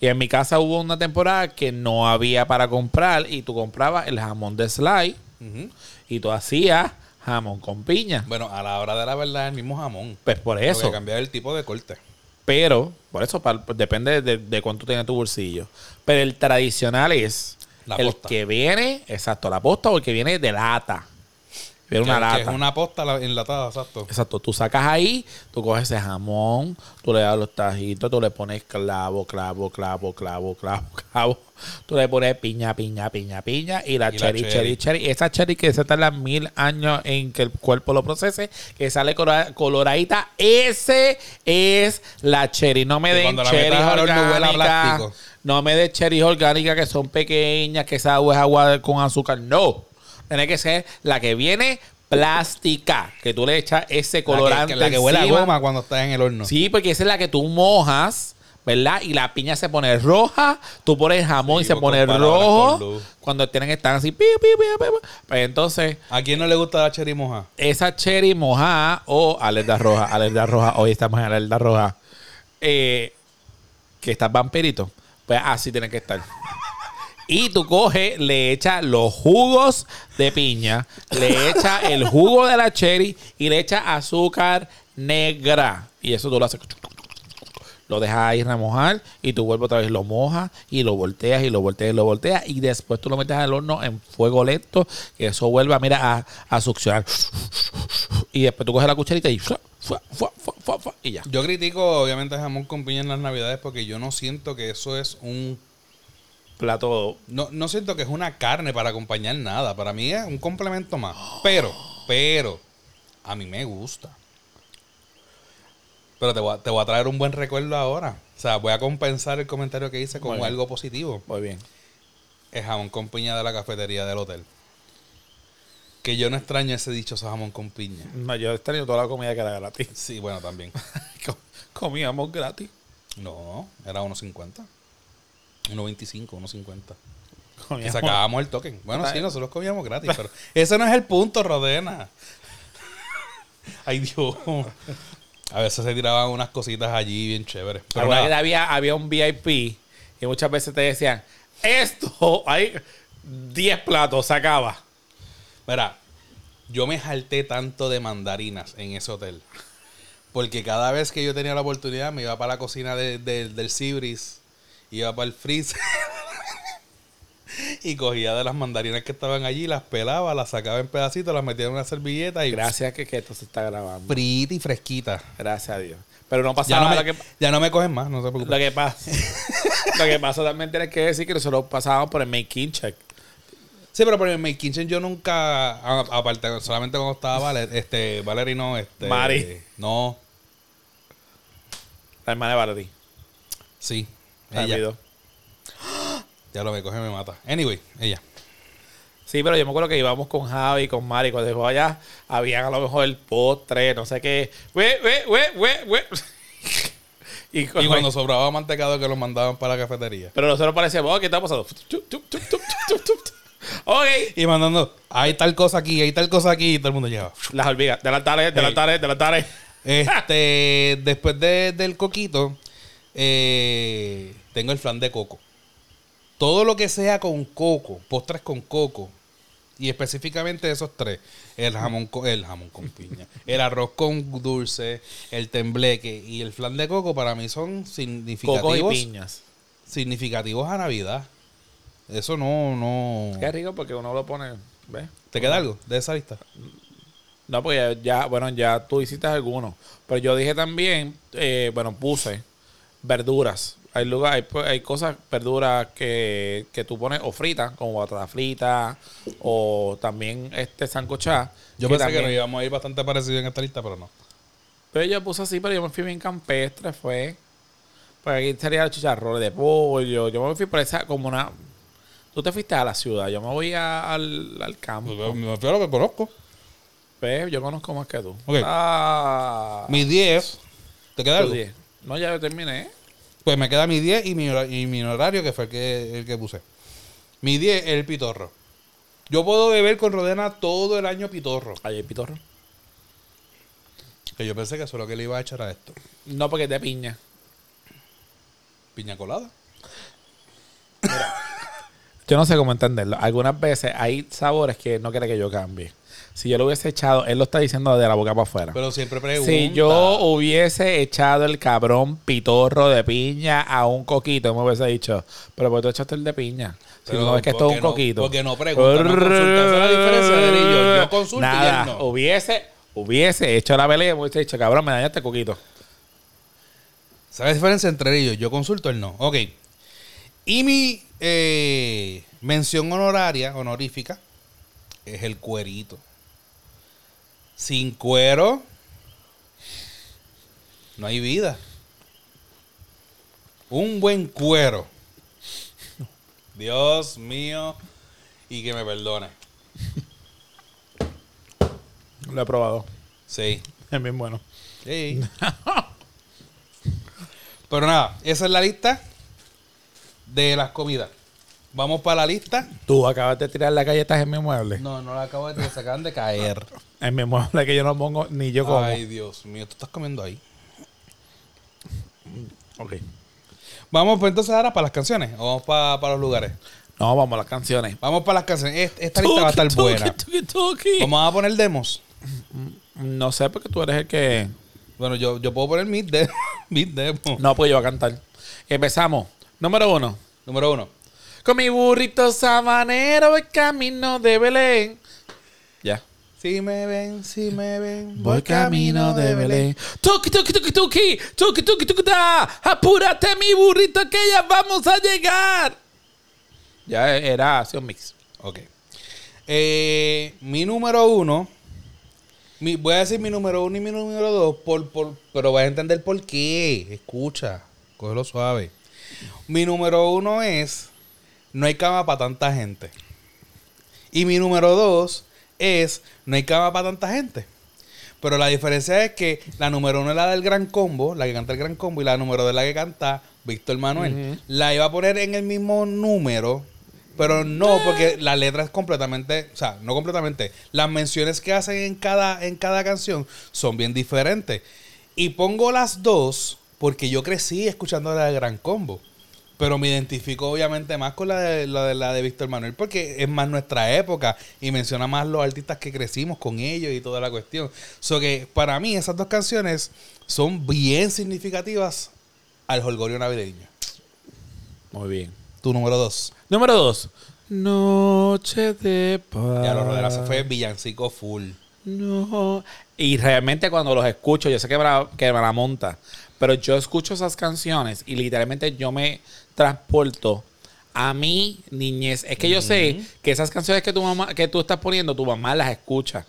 B: Y en mi casa hubo una temporada que no había para comprar y tú comprabas el jamón de slide
A: Ujú.
B: y tú hacías jamón con piña.
A: Bueno, a la hora de la verdad es el mismo jamón.
B: Pues por eso.
A: cambiar el tipo de corte.
B: Pero, por eso, pues, depende de, de cuánto tiene tu bolsillo. Pero el tradicional es
A: La
B: el
A: posta.
B: que viene, exacto, la posta o el que viene de lata. Viene una
A: Que-
B: lata.
A: que es una posta la- enlatada, exacto.
B: Exacto, tú sacas ahí, tú coges ese jamón, tú le das los tajitos, tú le pones clavo, clavo, clavo, clavo, clavo, clavo. Tú le pones piña, piña, piña, piña y la
A: Y la
B: cherry, cherry,
A: cherry.
B: cherry. Esa cherry que se tarda mil años en que el cuerpo lo procese, que sale colo- coloradita. Ese es la cherry. No me den cherry
A: metas al horno huela a
B: orgánicas.
A: plástico.
B: No me den cherry orgánicas que son pequeñas, que esa agua es agua con azúcar. No. Tiene que ser la que viene plástica, que tú le echas ese
A: La que-
B: colorante.
A: la que huele a goma cuando está en el horno.
B: Sí, porque esa es la que tú mojas, ¿verdad? Y la piña se pone roja, tú pones jamón
A: Sí,
B: y se
A: con
B: pone rojo. Cuando tienen que estar así, pi, pi, pi. Pues entonces,
A: ¿A quién no le gusta la cherry moja?
B: esa cherry mojada o alerta roja, alerta roja, hoy estamos en alerta roja, eh, que está vampirito, pues así tiene que estar. Y tú coges, le echas los jugos de piña, le echas el jugo de la cherry y le echas azúcar negra. Y eso tú lo haces. Lo dejas ahí remojar y tú vuelves otra vez, lo mojas y lo volteas y lo volteas y lo volteas. Y después tú lo metes al horno en fuego lento, que eso vuelva, mira, a, a succionar. Y después tú coges la cucharita y, y ya.
A: Yo critico, obviamente, jamón con piña en las navidades porque yo no siento que eso es un...
B: Plato
A: No, no siento que es una carne para acompañar nada. Para mí es un complemento más. Pero, pero, a mí me gusta. Pero te voy, a, te voy a traer un buen recuerdo ahora. O sea, voy a compensar el comentario que hice con algo positivo.
B: muy bien.
A: El jamón con piña de la cafetería del hotel. Que yo no extraño ese dichoso jamón con piña.
B: No, yo tenido toda la comida que era gratis.
A: Sí, bueno, también.
B: Co- Comíamos gratis.
A: No, era 1.50. 1.25, 1.50. Que
B: Comíamos.
A: sacábamos el token. Bueno, sí, nosotros comíamos gratis, pero ese no es el punto, Rodena. Ay, Dios. A veces se tiraban unas cositas allí bien chéveres. Pero
B: que
A: nada,
B: había, había un VIP y muchas veces te decían, esto, hay 10 platos, se acaba.
A: mira, yo me jalté tanto de mandarinas en ese hotel. Porque cada vez que yo tenía la oportunidad me iba para la cocina de- de- del Cibris, iba para el freezer y cogía de las mandarinas que estaban allí, las pelaba, las sacaba en pedacitos, las metía en una servilleta y
B: Gracias que, que esto se está grabando.
A: frita y fresquita.
B: Gracias a Dios. Pero no
A: Ya
B: pasaba
A: no,
B: lo,
A: me,
B: que,
A: ya no me cogen más, no se
B: lo
A: preocupen.
B: que pasa. lo que pasa también tienes que decir que nosotros pasábamos por el making check.
A: Sí, pero por el Make Kitchen yo nunca, aparte, solamente cuando estaba Valer, este, Valerie no, este...
B: Mari.
A: No,
B: La hermana de Valerie.
A: sí, ella. Ya lo me coge, me mata. Anyway, ella.
B: Sí, pero yo me acuerdo que íbamos con Javi, con Mari, cuando dejó allá, habían a lo mejor el postre, no sé qué. Güey, güey, güey. y,
A: Y cuando- sobraba mantecado que lo mandaban para la cafetería.
B: Pero nosotros parecíamos, oh, ¿qué está pasando?
A: Y mandando, hay tal cosa aquí, hay tal cosa aquí, y todo el mundo llegaba.
B: Las hormigas, de la tarde, de la tarde, de la tarde.
A: Este, después de- del coquito, eh, tengo el flan de coco. Todo lo que sea con coco, postres con coco, y específicamente esos tres, el jamón con, el jamón con piña, el arroz con dulce, el tembleque y el flan de coco para mí son
B: Coco y
A: significativos,
B: piñas.
A: significativos a Navidad. Eso no, no.
B: Qué rico porque uno lo pone, ¿ves?
A: ¿Te queda algo de esa lista?
B: No, porque ya, ya, bueno, ya tú hiciste algunos. Pero yo dije también, eh, bueno, puse verduras. Hay lugar, hay, pues, hay cosas, verduras que, que tú pones o fritas, como batata frita, o también este sancochá.
A: Yo pensé
B: también-
A: que nos íbamos a ir bastante parecido en esta lista, pero no.
B: Pero yo puse así, pero yo me fui bien campestre, fue. Pues aquí estaría el chicharrón de pollo. Yo me fui por esa, como una. Tú te fuiste a la ciudad, yo me voy a- al, al campo.
A: Me fui a lo que conozco.
B: Pues, yo conozco más que tú.
A: Ok.
B: Ah,
A: Mi 10. ¿Te queda algo?
B: diez. No, ya yo terminé.
A: Pues me queda mi 10 y mi, y mi horario, que fue el que, el que puse. Mi 10 es el pitorro. Yo puedo beber con Rodena todo el año pitorro.
B: Hay pitorro.
A: Que yo pensé que eso es lo que le iba a echar a esto.
B: No, porque es de piña.
A: Piña colada.
B: Yo no sé cómo entenderlo. Algunas veces hay sabores que no quiere que yo cambie. Si yo lo hubiese echado, él lo está diciendo de la boca para afuera.
A: Pero siempre pregunta.
B: Si yo hubiese echado el cabrón pitorro de piña a un coquito, me hubiese dicho, pero ¿por qué tú echaste el de piña? Si
A: Pero
B: no ves que esto es un
A: no-
B: coquito.
A: porque no pregunta, no consulta. Es la diferencia de y yo. Consulto y
B: Nada,
A: él no.
B: hubiese, hubiese hecho la pelea y me hubiese dicho, cabrón, me dañaste el coquito.
A: ¿Sabes la diferencia entre ellos? Yo consulto, él no. Ok. Y mi eh, mención honoraria, honorífica, es el cuerito. Sin cuero, no hay vida. Un buen cuero. Dios mío, y que me perdone.
B: Lo he probado.
A: Sí.
B: Es bien bueno.
A: Sí. Pero nada, esa es la lista de las comidas. Vamos para la lista.
B: Tú acabas de tirar las galletas en mi mueble.
A: No, no la acabo de se acaban de caer.
B: En mi mueble que yo no pongo ni yo como.
A: Ay, Dios mío, tú estás comiendo ahí.
B: Ok.
A: Vamos pues entonces ahora para las canciones. O vamos para, para los lugares.
B: No, vamos a las canciones.
A: Vamos para las canciones. Est- Esta lista va a estar buena. Vamos a poner demos.
B: No sé porque tú eres el que.
A: Bueno, yo, yo puedo poner mis mis demos.
B: No, pues yo voy a cantar. Empezamos. Número uno.
A: Número uno.
B: Con mi burrito sabanero voy camino de Belén. Ya.
A: Si me ven, si me ven.
B: Voy camino de Belén. Tuki, tuki, tuki, tuki. Tuki, tuki, tuki, ta. Apúrate, mi burrito, que ya vamos a llegar. Ya era así un mix.
A: Ok. Eh, mi número uno. mi- voy a decir mi número uno y mi número dos, por, por, pero vas a entender por qué. Escucha, cógelo suave. Mi número uno es No hay cama para tanta gente. Y mi número dos es No hay cama para tanta gente. Pero la diferencia es que la número uno es la del Gran Combo, la que canta el Gran Combo, y la número dos es la que canta Víctor Manuel. La iba a poner en el mismo número, pero no, porque la letra es completamente, o sea, no completamente. Las menciones que hacen en cada, en cada canción son bien diferentes. Y pongo las dos porque yo crecí escuchando la de Gran Combo. Pero me identifico obviamente más con la de, la de, la de Víctor Manuel porque es más nuestra época y menciona más los artistas que crecimos con ellos y toda la cuestión. So que para mí esas dos canciones son bien significativas al holgorio navideño.
B: Muy bien.
A: Tu número dos.
B: Número dos. Noche de paz.
A: Ya lo rodea, se fue villancico full.
B: No. Y realmente cuando los escucho, yo sé que me, la, que me la monta, pero yo escucho esas canciones y literalmente yo me transporto a mi niñez. Es que yo sé que esas canciones que tu mamá, que tú estás poniendo, tu mamá las escucha.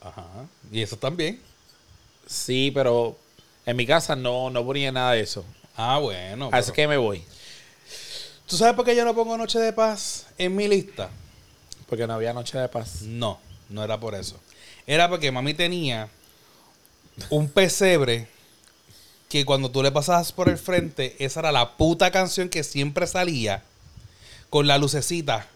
A: Ajá. Y eso también.
B: Sí, pero en mi casa no, no ponía nada de eso.
A: Ah, bueno.
B: Así
A: pero-
B: que me voy.
A: ¿Tú sabes por qué yo no pongo Noche de Paz en mi lista?
B: Porque no había noche de paz.
A: No, no era por eso. Era porque mami tenía un pesebre que cuando tú le pasabas por el frente, esa era la puta canción que siempre salía con la lucecita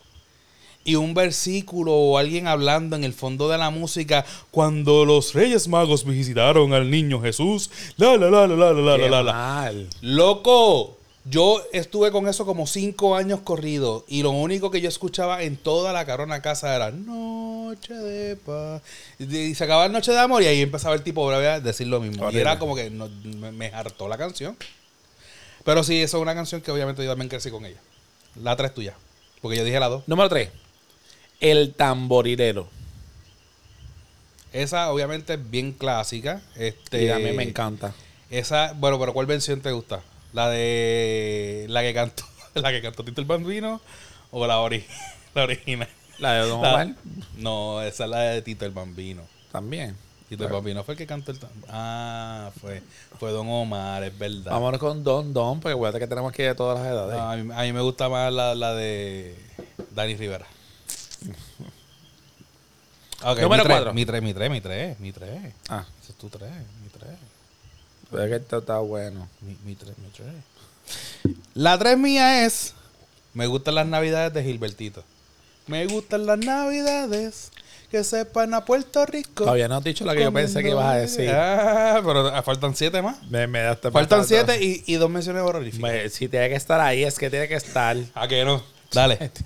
A: y un versículo o alguien hablando en el fondo de la música cuando los Reyes Magos visitaron al niño Jesús. La la la la la la la la la. Loco, yo estuve con eso como cinco años corrido y lo único que yo escuchaba en toda la carona casa era Noche de paz. Y se acababa Noche de Amor y ahí empezaba el tipo a decir lo mismo. Y era como que no- me, me hartó la canción. Pero sí, eso es una canción que obviamente yo también crecí con ella. La tres tuya. Porque yo dije la dos.
B: Número 3. El tamborilero.
A: Esa obviamente es bien clásica. Este,
B: Y a mí me encanta.
A: Esa, bueno, pero ¿cuál versión te gusta? ¿La de la que cantó, la que cantó Tito el Bambino o la, ori- la original?
B: La de Don
A: La-
B: Omar
A: no, esa es la de Tito el Bambino.
B: también.
A: Tito el Bambino fue el que cantó el Ah, fue, fue Don Omar, es verdad.
B: Vámonos con Don Don, porque acuérdate que tenemos que ir de todas las edades.
A: No, a, mí, a mí me gusta más la, la de Dani Rivera. Ok,
B: Número
A: mi tres,
B: cuatro.
A: Mi tres, mi tres, mi tres, mi tres.
B: Ah,
A: Ese es tu tres, mi tres.
B: Pero es que esto está bueno.
A: Mi, mi tres, mi tres. La tres mía es. Me gustan las navidades de Gilbertito. Me gustan las navidades que sepan a Puerto Rico.
B: Todavía no has dicho la que yo pensé que ibas a decir.
A: Ah, pero ah, faltan siete más.
B: Me, me daste
A: Faltan siete y, y dos menciones horroríficas.
B: Me- si tiene que estar ahí, es que tiene que estar.
A: ¿A qué no? Dale.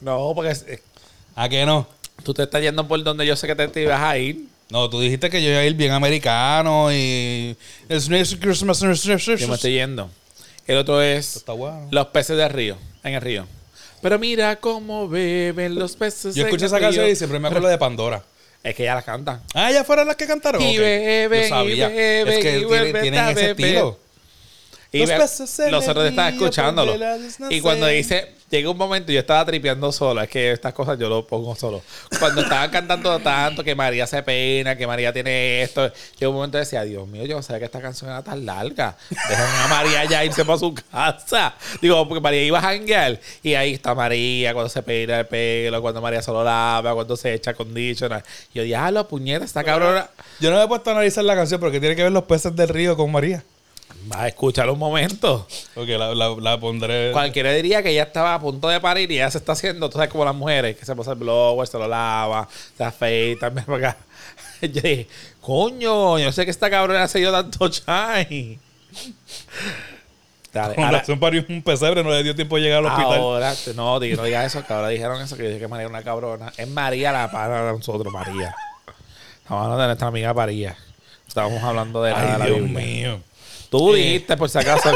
B: No, porque
A: ¿A qué no?
B: tú te estás yendo por donde yo sé que te, te ibas a ir.
A: No, tú dijiste que yo iba a ir bien americano y. Es Christmas.
B: Yo me estoy yendo. El otro es
A: Está bueno.
B: Los peces del río, en el río. Pero mira cómo beben los peces.
A: Yo
B: en el
A: esa canción
B: río.
A: y siempre me acuerdo de Pandora.
B: Es que ya la canta.
A: Ah, ya fueron las que cantaron.
B: Y
A: Ok.
B: beben,
A: Yo sabía.
B: y beben,
A: es que
B: y
A: tienen
B: a
A: ese estilo.
B: Y
A: Los
B: otros estaban escuchándolo. Y cuando dice, llega un momento, yo estaba tripeando solo. Es que estas cosas yo lo pongo solo. Cuando estaban cantando tanto que María se pena, que María tiene esto, yo un momento decía, Dios mío, yo no sabía que esta canción era tan larga. Dejen a María ya irse para su casa. Digo, porque María iba a janguear. Y ahí está María, cuando se peina el pelo, cuando María solo lava, cuando se echa conditioner. Yo, diablo, puñeta, esta cabrona.
A: Yo no me he puesto a analizar la canción porque tiene que ver los peces del río con María.
B: Va a escuchar un momento.
A: Ok, la, la, la pondré.
B: Cualquiera diría que ella estaba a punto de parir y ella se está haciendo, tú sabes, como las mujeres, que se pasa el blower, se lo lava, se afeita, acá. Yo dije, coño, yo sé que esta cabrona se dio tanto chai. Dale,
A: Con
B: ahora,
A: razón parió un pesebre, no le dio tiempo de llegar al hospital.
B: ahora, no, no digas eso, que ahora dijeron eso, que yo dije que María era una cabrona. Es María la pana de nosotros, María. Estamos hablando de nuestra amiga María. Estábamos hablando de la, de la
A: Ay, Dios
B: Biblia.
A: mío.
B: Tú
A: Eh.
B: dijiste, por si acaso.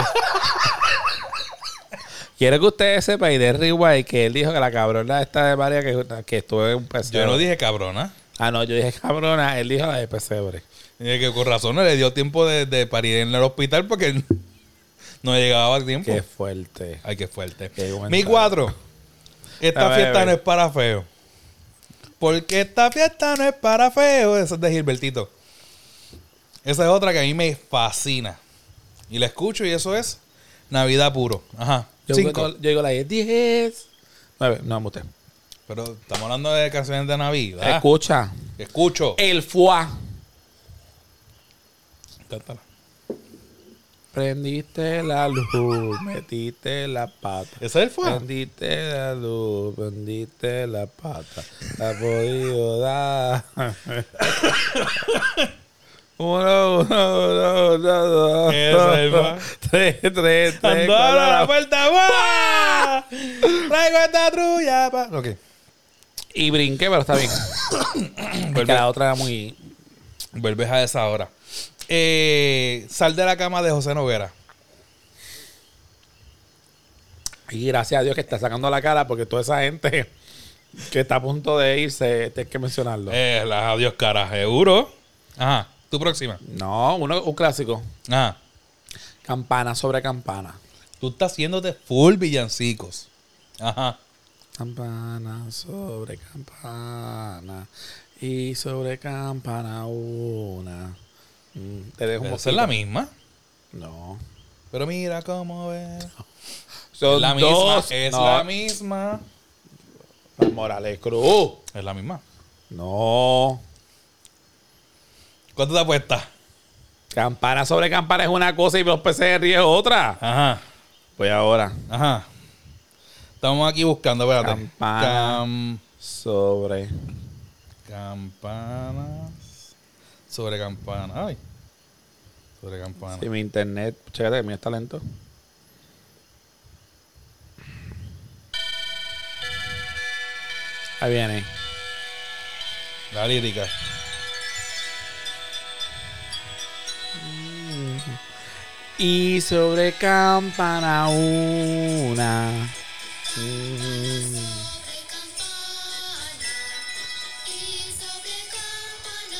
B: Quiero que ustedes sepan, y de Rewind, que él dijo que la cabrona esta de María que, que estuvo en un pesebre.
A: Yo no dije cabrona.
B: Ah, no, yo dije cabrona, él dijo la de pesebre.
A: Dije que con razón no le dio tiempo de, de parir en el hospital porque no llegaba a tiempo.
B: Qué fuerte.
A: Ay, qué fuerte.
B: Qué
A: Mi cuatro. Esta
B: ver,
A: fiesta no es para feo. Porque esta fiesta no es para feo. Esa es de Gilbertito. Esa es otra que a mí me fascina. Y la escucho y eso es Navidad puro. Ajá.
B: Yo,
A: Cinco.
B: yo, yo digo la de 10. 9. No, usted.
A: Pero estamos hablando de canciones de Navidad.
B: Escucha.
A: Escucho.
B: El foie.
A: Cántala.
B: Prendiste la luz, metiste la pata.
A: ¿Ese es el?
B: Prendiste la luz, prendiste la pata. La podido dar. Uno, uno, uno, uno, dos.
A: Fuego.
B: Tres, tres, tres.
A: Ando
B: cuatro.
A: a la puerta. ¡Guau! Traigo esta trulla. Pa. Ok.
B: Y brinqué, pero está bien. Porque la otra era muy.
A: Vuelves a esa hora. Eh, sal de la cama de José Noguera.
B: Y gracias a Dios que está sacando la cara porque toda esa gente que está a punto de irse, tienes que mencionarlo.
A: Eh, las adiós cara, seguro. Ajá. Tu próxima.
B: No, uno, un clásico.
A: Ajá.
B: Campana sobre campana.
A: Tú estás haciéndote full villancicos. Ajá.
B: Campana sobre campana. Y sobre campana una. Mm, Te dejo un
A: Esa es la misma.
B: No.
A: Pero mira cómo ves.
B: Son
A: la misma.
B: dos.
A: Es
B: no,
A: la misma.
B: Morales Cruz.
A: Es la misma.
B: No.
A: ¿Cuánto te apuestas?
B: Campana sobre campana es una cosa y los PCR es otra.
A: Ajá.
B: Pues ahora.
A: Ajá. Estamos aquí buscando, espérate.
B: Campana.
A: Cam-
B: Sobre.
A: campanas. Sobre campanas. Ay. Sobre campanas.
B: Si mi internet, chécate, que mi está lento. Ahí viene.
A: La lírica.
B: Y sobre campana una. Mm.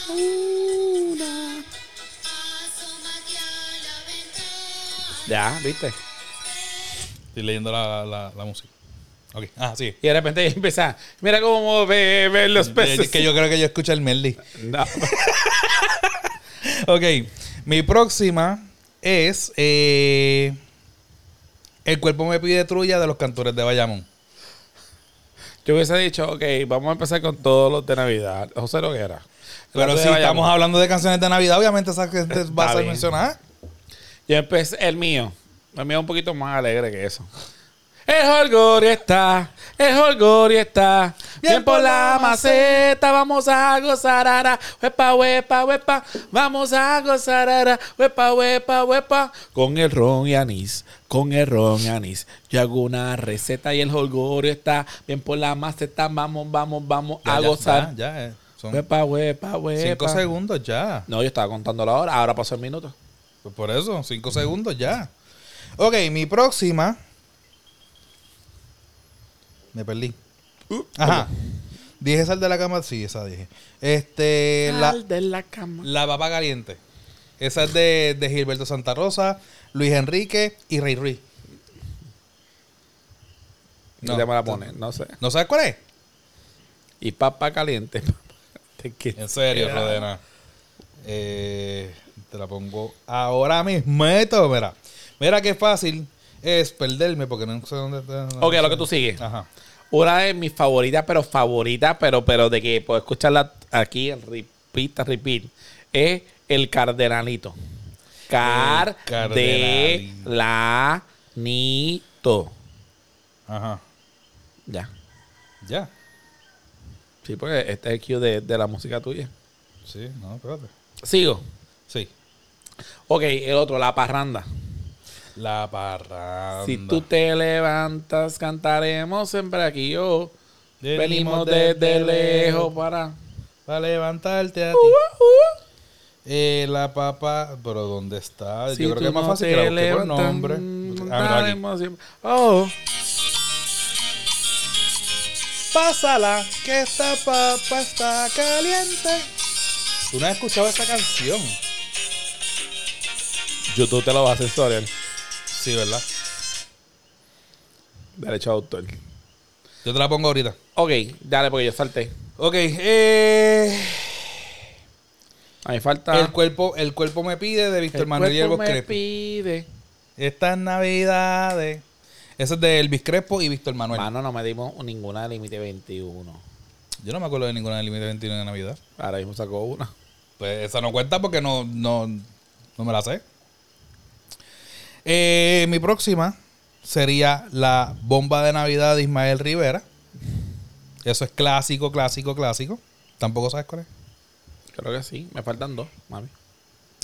B: Una. Ya, ¿viste?
A: Estoy leyendo la, la, la música. Ok. Ah, sí.
B: Y de repente empieza, mira cómo beben los peces.
A: Es que yo creo que yo escucho el Melly.
B: No.
A: Ok. Mi próxima es. eh, el cuerpo me pide trulla de los cantores de Bayamón.
B: Yo hubiese dicho, ok, vamos a empezar con todos los de Navidad. José Noguera.
A: Pero si estamos hablando de canciones de Navidad, obviamente esa que te va a mencionada.
B: Yo empecé el mío. El mío es un poquito más alegre que eso. El holgor está, el holgor está. Bien por la maceta, vamos a gozar, ara. Huepa, huepa, huepa, vamos a gozar, ara. Huepa, huepa, huepa. Con el ron y anís, con el ron y anís. Yo hago una receta y el holgor está. Bien por la maceta, vamos, vamos, vamos
A: Ya,
B: a
A: ya,
B: gozar.
A: Ya, eh. Son
B: Huepa, huepa, huepa.
A: cinco segundos ya.
B: No, yo estaba contando la hora, ahora pasó el minuto.
A: Pues por eso, cinco segundos ya. Ok, mi próxima. Me perdí. Ajá. Dije sal de la cama. Sí, esa dije. Este. La,
B: Sal de la cama.
A: la papa caliente. Esa es de, de Gilberto Santa Rosa, Luis Enrique y Rey Ruiz.
B: No, te me la pones, no sé.
A: ¿No sabes cuál es?
B: Y papa caliente.
A: En serio,
B: Era-
A: Rodena. Eh, te la pongo ahora mismo. Mira. Mira qué fácil es perderme porque no sé dónde está. no
B: Ok,
A: sé.
B: lo que tú sigues.
A: Ajá.
B: Una de mis favoritas, pero favorita, pero, pero de que puedo escucharla aquí, el repeat, repeat, es el cardenalito.
A: cardenalito.
B: Cardenalito.
A: Ajá.
B: Ya.
A: Ya.
B: Sí, porque este es el cue de, de la música tuya.
A: Sí, no, espérate.
B: Sigo.
A: Sí.
B: Ok, el otro, la parranda.
A: La parranda.
B: Si tú te levantas, cantaremos siempre aquí. Yo venimos desde lejos para.
A: Para levantarte a ti. Eh, la papa, pero ¿dónde está?
B: Si
A: Yo creo que es más
B: no
A: fácil que la por
B: levantas,
A: nombre. Ah, aquí.
B: cantaremos siempre- Oh.
A: Pásala, que esta papa está caliente. ¿Tú no has escuchado esa canción?
B: YouTube te lo va a sensorial.
A: Sí, ¿verdad?
B: Derecho a autor.
A: Yo te la pongo ahorita.
B: Ok, dale, porque yo salté.
A: Ok, eh,
B: A mí falta.
A: el, cuerpo, el cuerpo me pide de Víctor Manuel y el
B: cuerpo me
A: Crespo.
B: pide.
A: Estas navidades. Ese es de Elvis Crespo y Víctor Manuel.
B: Mano, no me dimos ninguna de límite 21.
A: Yo no me acuerdo de ninguna del límite 21 de Navidad.
B: Ahora mismo sacó una.
A: Pues esa no cuenta porque no, no, no me la sé. Eh, mi próxima sería la bomba de Navidad de Ismael Rivera. Eso es clásico, clásico, clásico. ¿Tampoco sabes cuál es?
B: Creo que sí. Me faltan dos, mami.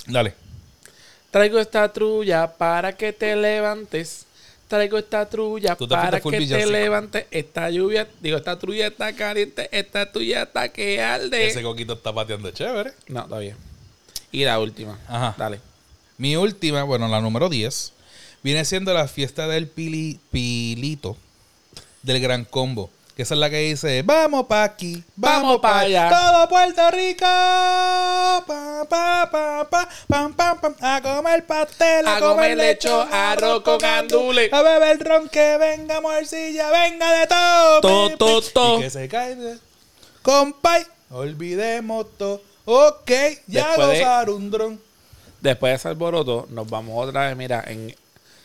A: Dale.
B: Traigo esta trulla para que te levantes. Traigo esta trulla para que te levantes. Esta lluvia, digo, esta trulla está caliente. Esta tuya está que arde.
A: Ese coquito está pateando chévere.
B: No, está bien. Y la última.
A: Ajá.
B: Dale.
A: Mi última, bueno, la número 10, viene siendo la fiesta del pili- pilito del Gran Combo. Que esa es la que dice, vamos pa' aquí, vamos,
B: Vamos
A: pa' allá. Todo Puerto Rico, pa, pa, pa, pa, pam, pam, pam, a comer pastel, a,
B: A comer lechón, arroz con gandules.
A: a beber ron, que venga morcilla, venga de todo.
B: To, to, to.
A: Y que se de- compay, olvidemos todo. Ok, ya
B: Después de-
A: gozar un dron.
B: Después de ese alboroto, nos vamos otra vez, mira, en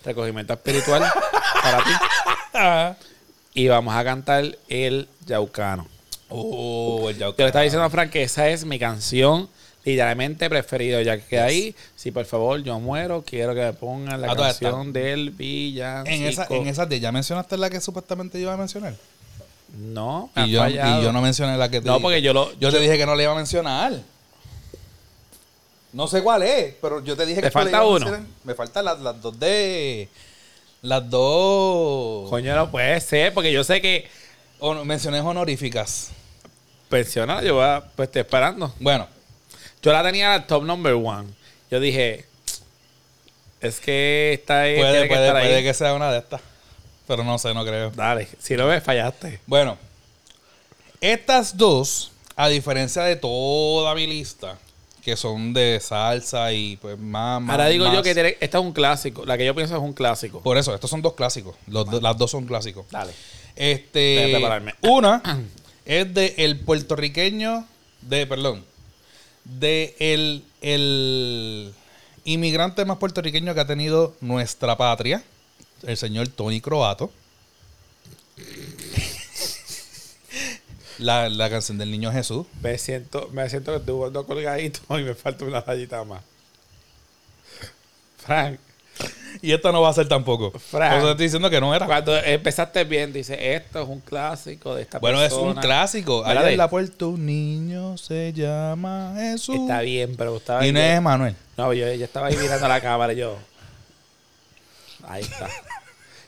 B: recogimiento espiritual para ti.
A: Ah.
B: Y vamos a cantar el Yaucano.
A: Oh, el
B: Yo le estaba diciendo a Frank que esa es mi canción literalmente preferida. Ya que ahí, si por favor yo muero, quiero que me pongan la
A: A todas
B: canción del villancico.
A: En esa, en esa de ya mencionaste la que supuestamente iba a mencionar.
B: No, me
A: Y yo, y yo no mencioné la que te
B: No,
A: dije.
B: porque yo lo...
A: Yo te dije que no le iba a mencionar. No sé cuál es, pero yo te dije
B: ¿Te
A: que
B: falta uno?
A: Me faltan las, las dos de. Las dos.
B: Coño, no puede ser, porque yo sé que
A: menciones honoríficas.
B: pensionada, yo voy a- pues estoy esperando.
A: Bueno,
B: Yo la tenía al top number one. Yo dije, es que esta ahí
A: puede,
B: que
A: puede,
B: ahí.
A: que sea una de estas. Pero no sé, no creo.
B: Dale, si no ves, fallaste.
A: Bueno, estas dos, a diferencia de toda mi lista, que son de salsa y pues más. más
B: Ahora digo yo que esta es un clásico. La que yo pienso es un clásico.
A: Por eso, estos son dos clásicos. Los las dos son clásicos.
B: Dale.
A: Este, una es de el puertorriqueño, de, perdón, de el, el inmigrante más puertorriqueño que ha tenido nuestra patria, el señor Tony Croato. La, la canción del niño Jesús.
B: Me siento, me siento que estoy jugando colgadito y me falta una rayita más. Frank,
A: Y esta no va a ser tampoco.
B: Fran.
A: Por eso te estoy diciendo que no era.
B: cuando empezaste bien, dice, esto es un clásico de esta
A: Bueno, es un
B: persona.
A: clásico. Allá en la puerta un niño se llama Jesús.
B: Está bien, pero estaba
A: Y no es Manuel.
B: No, yo, yo estaba ahí mirando la cámara yo. Ahí está.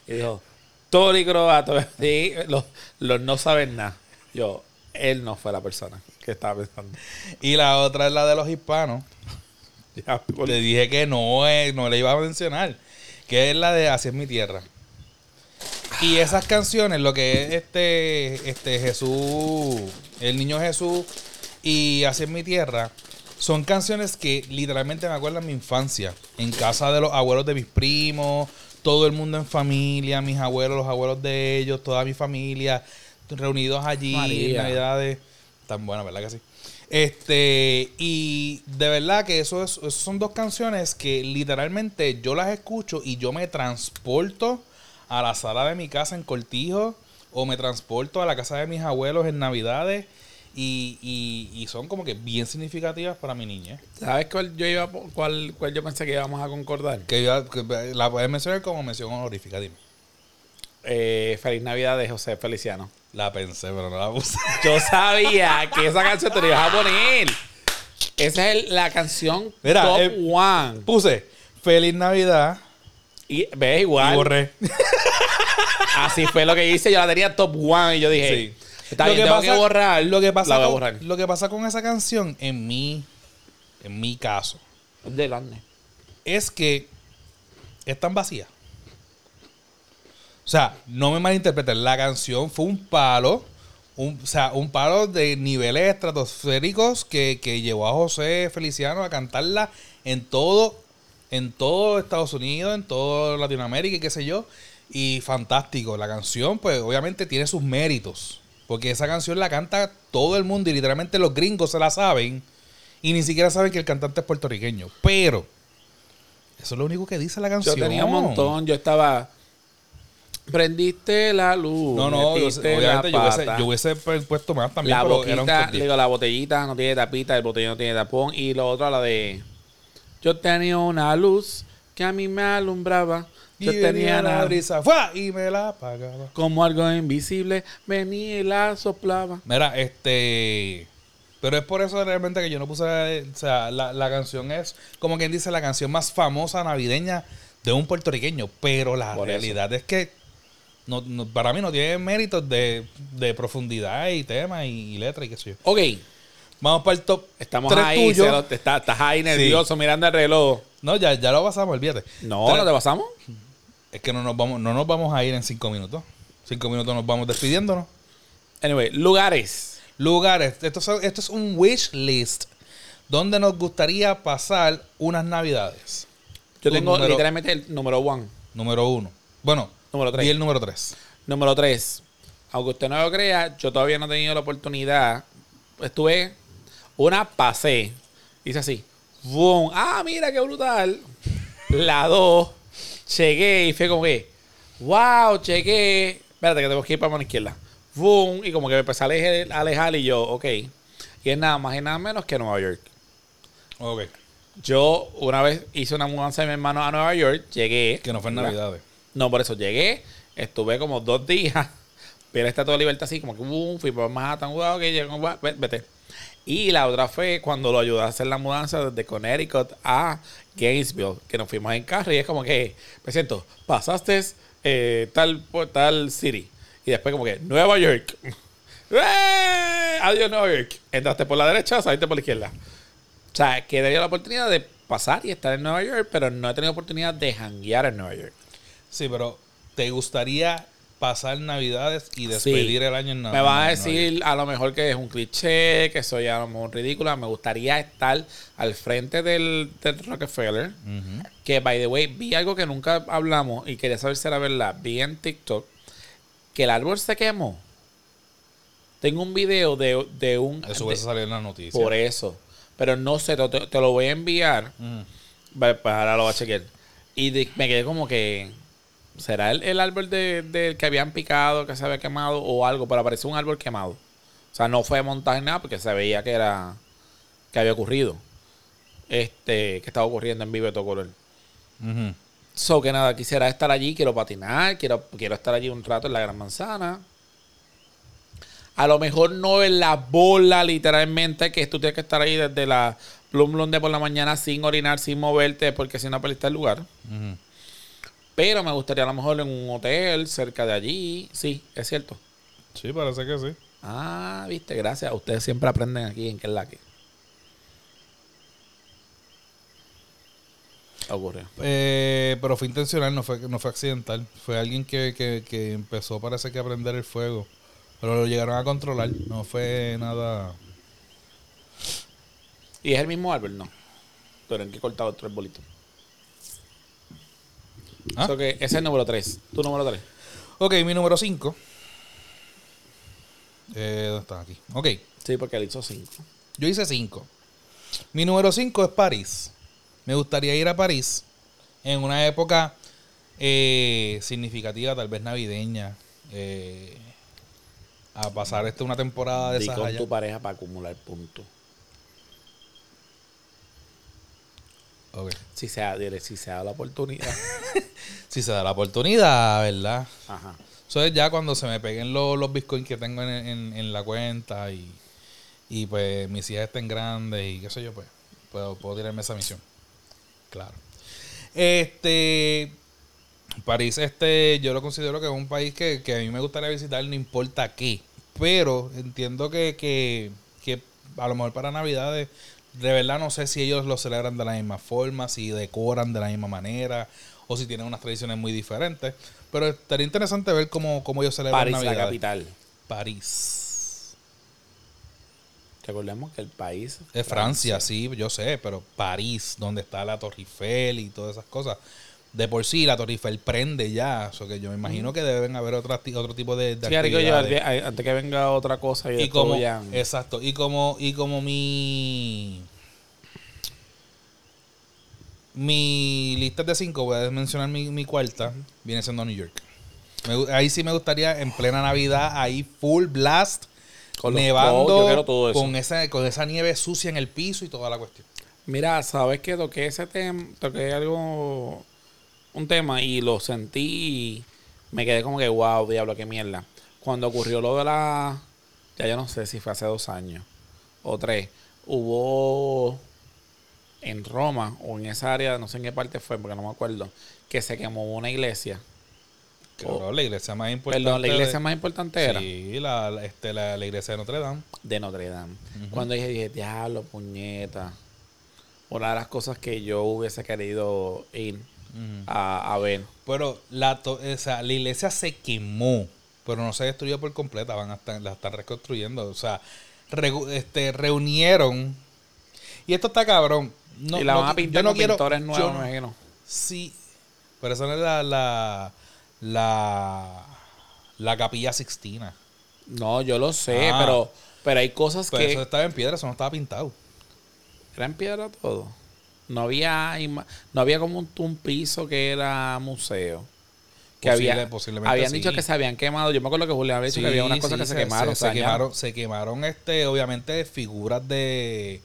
B: Y dijo, Tony Croato. Sí, los, los no saben nada. Yo, él no fue la persona que estaba pensando.
A: Y la otra es la de los hispanos.
B: Ya, por-
A: Le dije que no, eh, no le iba a mencionar. Que es la de Así es mi tierra. Y esas canciones, lo que es este, este Jesús, el niño Jesús y Así es mi tierra, son canciones que literalmente me acuerdan mi infancia. En casa de los abuelos de mis primos, todo el mundo en familia, mis abuelos, los abuelos de ellos, toda mi familia, reunidos allí,
B: María.
A: en Navidades. Tan buena, ¿verdad que sí? Este, y de verdad que eso, es, eso son dos canciones que literalmente yo las escucho y yo me transporto a la sala de mi casa en Cortijo o me transporto a la casa de mis abuelos en Navidades y, y- y son como que bien significativas para mi niña.
B: ¿Sabes cuál yo iba cuál, cuál yo pensé que íbamos a concordar?
A: Que, yo- que la puedes mencionar como mención honorífica, dime.
B: Eh, Feliz Navidad de José Feliciano.
A: La pensé, pero no la puse.
B: Yo sabía que esa canción te la ibas a poner. Esa es el- la canción
A: Mira,
B: top
A: eh,
B: one.
A: Puse Feliz Navidad
B: Y ves
A: y
B: igual.
A: borré.
B: Así fue lo que hice. Yo la tenía top one y yo dije,
A: Sí.
B: está bien, tengo que borrar.
A: Lo que pasa, con,
B: borrar.
A: lo que pasa con esa canción, en mi, en mi caso,
B: Delante.
A: es que es tan vacía. O sea, no me malinterpreten. La canción fue un palo. Un, o sea, un palo de niveles estratosféricos que, que llevó a José Feliciano a cantarla en todo, en todo Estados Unidos, en todo Latinoamérica y qué sé yo. Y fantástico. La canción, pues, obviamente tiene sus méritos. Porque esa canción la canta todo el mundo y literalmente los gringos se la saben. Y ni siquiera saben que el cantante es puertorriqueño. Pero, eso es lo único que dice la
B: Yo
A: canción.
B: tenía un montón. Yo estaba. Prendiste la luz.
A: No, no, yo, obviamente yo hubiese, yo puesto más también,
B: la
A: pero era un
B: digo, la botellita no tiene tapita, el botellón no tiene tapón. Y lo otro, la de. Yo tenía una luz que a mí me alumbraba. Yo
A: y
B: tenía
A: la brisa, ¡fua! y me la apagaba.
B: como algo invisible, venía y la soplaba.
A: Mira, este. Pero es por eso realmente que yo no puse. O sea, la, la canción es, como quien dice, la canción más famosa navideña de un puertorriqueño. Pero la
B: Por eso.
A: realidad es que no, no- para mí no tiene méritos de, de profundidad y tema y, letra y qué sé yo.
B: Ok,
A: Vamos para el top.
B: estamos
A: tres
B: ahí. lo- está- estás ahí nervioso mirando el reloj.
A: No, ya, ya lo pasamos, olvídate.
B: No,
A: Tres-
B: ¿no te pasamos?
A: Es que no nos vamos, no nos vamos a ir en cinco minutos. Cinco minutos nos vamos despidiéndonos.
B: Anyway, lugares.
A: Lugares. Esto es, esto es un wish list donde nos gustaría pasar unas navidades.
B: Yo
A: Tu
B: tengo
A: número-
B: literalmente el número one.
A: Número uno. Bueno,
B: Número
A: y el número tres.
B: Número 3. Aunque usted no lo crea, yo todavía no he tenido la oportunidad. Estuve, una pasé. Hice así. ¡Boom! ¡Ah, mira qué brutal! La 2. Llegué y fue como que, ¡Wow! Llegué. Espérate que tengo que ir para la mano izquierda. ¡Boom! Y como que me empecé a alejar, a alejar y yo, ok. Y es nada más y nada menos que Nueva York.
A: Ok.
B: Yo una vez hice una mudanza de mi hermano a Nueva York. Llegué.
A: Que no fue en navidades.
B: No, por eso llegué, estuve como dos días, pero está toda libertad así, como que boom, fui Manhattan, wow, ok, llego, va- ve- vete. Y la otra fue cuando lo ayudé a hacer la mudanza desde Connecticut a Gainesville, que nos fuimos en carro y es como que, me siento, pasaste eh, tal, por tal city. Y después como que, Nueva York. ¡Eh! Adiós, Nueva York. Entraste por la derecha, saliste por la izquierda. O sea, que he tenido la oportunidad de pasar y estar en Nueva York, pero no he tenido oportunidad de janguear en Nueva York.
A: Sí, pero ¿te gustaría pasar navidades y despedir el año en
B: Me
A: Navidad?
B: vas a decir a lo mejor que es un cliché, que soy a lo mejor ridícula. Me gustaría estar al frente del, del Rockefeller. Que, by the way, vi algo que nunca hablamos y quería saber si era verdad. Vi en TikTok que el árbol se quemó. Tengo un video de, de un...
A: Eso
B: de-
A: salido en la noticia.
B: por eso. Pero no sé, te, lo voy a enviar. Pues ahora lo voy a chequear. Y de- me quedé como que. ¿Será el, el árbol de, del que habían picado, que se había quemado o algo? Pero parecía un árbol quemado. O sea, no fue montaje nada porque se veía que era. que había ocurrido. Este, que estaba ocurriendo en vivo de todo color.
A: Ujú.
B: So que nada, quisiera estar allí, quiero patinar, quiero, quiero estar allí un rato en la Gran Manzana. A lo mejor no en la bola, literalmente, que tú tienes que estar ahí desde la Plum de por la mañana sin orinar, sin moverte, porque si no perdiste el lugar. Pero me gustaría a lo mejor en un hotel cerca de allí. Sí, es cierto.
A: Sí, parece que sí.
B: Ah, viste, gracias. Ustedes siempre aprenden aquí en que es la que. Ocurrió.
A: Eh, pero fue intencional, no fue, no fue accidental. Fue alguien que, que, que empezó, parece que a prender el fuego. Pero lo llegaron a controlar. No fue nada.
B: ¿Y es el mismo árbol? No. Pero en que he cortado otro arbolito.
A: ¿Ah?
B: So que ese es el número 3. Tu número 3.
A: Ok, mi número 5. Eh, ¿Dónde está? Aquí. Ok,
B: Sí, porque él hizo 5.
A: yo hice 5. Mi número 5 es París. Me gustaría ir a París en una época eh, significativa, tal vez navideña. eh, a pasar este, una temporada de
B: Di
A: esas
B: con
A: allá.
B: tu pareja para acumular puntos. Si se si se da la oportunidad.
A: Si se da la oportunidad, ¿verdad?
B: Ajá.
A: Eso es ya cuando se me peguen los, los bitcoins que tengo en, en- en la cuenta y, y pues mis hijas estén grandes y qué sé yo, pues puedo, puedo tirarme esa misión. Claro. Este. París, este, yo lo considero que es un país que, que a mí me gustaría visitar, no importa qué. Pero entiendo que, que, que a lo mejor para Navidades, de verdad no sé si ellos lo celebran de la misma forma, si decoran de la misma manera, o si tienen unas tradiciones muy diferentes. Pero estaría interesante ver cómo, cómo ellos celebran
B: París, la
A: Navidades.
B: capital.
A: París.
B: Recordemos que el país.
A: Es Francia, sí, yo sé, pero París, donde está la Torre Eiffel y todas esas cosas. De por sí, la Torre Eiffel prende ya. O que yo me imagino que deben haber ti- otro tipo de, de
B: Sí, digo yo,
A: actividades.
B: antes que venga otra cosa y,
A: y como,
B: ya-
A: exacto, y como, y como mi mi lista es de cinco, voy a mencionar mi, mi cuarta, viene siendo New York. Me ahí sí me gustaría en plena Navidad, ahí full blast,
B: Con
A: nevando,
B: todo
A: con esa con esa nieve sucia en el piso y toda la cuestión.
B: Mira, sabes que toqué ese tema, toqué algo, un tema y lo sentí y me quedé como que, wow, diablo, qué mierda. Cuando ocurrió lo de la, ya yo no sé si fue hace dos años o tres, hubo en Roma o en esa área, no sé en qué parte fue, porque no me acuerdo, que se quemó una iglesia.
A: Cabrón, la iglesia más importante.
B: Perdón, la iglesia
A: de-
B: más importante era
A: Sí, la, este, la, la iglesia de Notre Dame.
B: de Notre Dame. Cuando dije, dije, diablo, puñeta. Una de las cosas que yo hubiese querido ir a, a ver.
A: Pero la, o sea, la iglesia se quemó, pero no se destruyó por completa, van a estar, la están reconstruyendo. O sea, regu- este, reunieron. Y esto está cabrón. No,
B: y la
A: no
B: van a pintar
A: yo no quiero-
B: pintores
A: yo
B: nuevos, me imagino.
A: Sí, pero esa no es la, la, la, la capilla sixtina.
B: No, yo lo sé,
A: Ah.
B: pero, pero hay cosas
A: Pero
B: que
A: eso estaba en piedra, eso no estaba pintado.
B: era en piedra todo. No había, no había como un, un piso que era museo. Que
A: Posible-
B: había,
A: posiblemente
B: habían
A: sí.
B: dicho que se habían quemado. Yo me acuerdo que Julián había dicho que había unas cosas
A: sí,
B: que se, quemaron.
A: Se, quemaron, se quemaron, este, obviamente, figuras de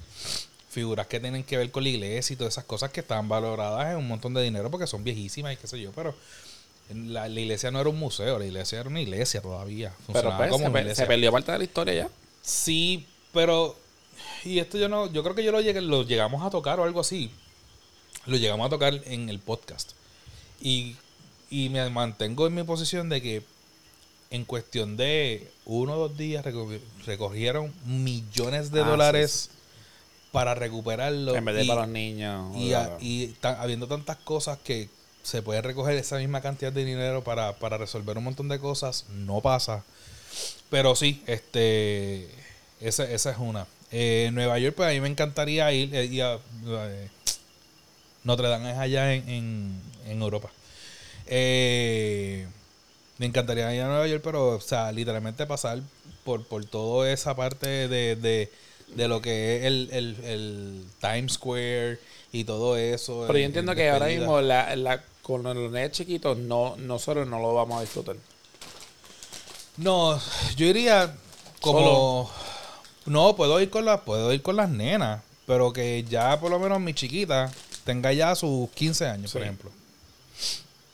A: figuras que tienen que ver con la iglesia y todas esas cosas que estaban valoradas en un montón de dinero porque son viejísimas y qué sé yo, pero la, la iglesia no era un museo, la iglesia era una iglesia todavía.
B: Pero pues,
A: como
B: se,
A: una iglesia.
B: se perdió parte de la historia ya.
A: Sí, pero y esto yo no, yo creo que yo lo llegué, lo llegamos a tocar o algo así. Lo llegamos a tocar en el podcast. Y, y me mantengo en mi posición de que en cuestión de uno o dos días reco- recogieron millones de
B: Ah,
A: dólares para recuperarlo.
B: En vez de
A: y,
B: para los niños.
A: y, a- y habiendo tantas cosas que se puede recoger esa misma cantidad de dinero para, para resolver un montón de cosas, no pasa. Pero sí, este esa, esa es una. Eh, Nueva York, pues a mí me encantaría ir. eh, y a- eh, Notre Dame es allá en, en, en Europa. Eh, me encantaría ir a Nueva York, pero, o sea, literalmente pasar por, por toda esa parte de, de, de lo que es el, el, el Times Square y todo eso.
B: Pero yo
A: en-
B: entiendo
A: en
B: que ahora mismo la, la, con los nenes chiquitos no, nosotros no lo vamos a disfrutar.
A: No, yo iría como no puedo ir con las puedo ir con las nenas, pero que ya por lo menos mi chiquita tenga ya sus 15 años, por ejemplo.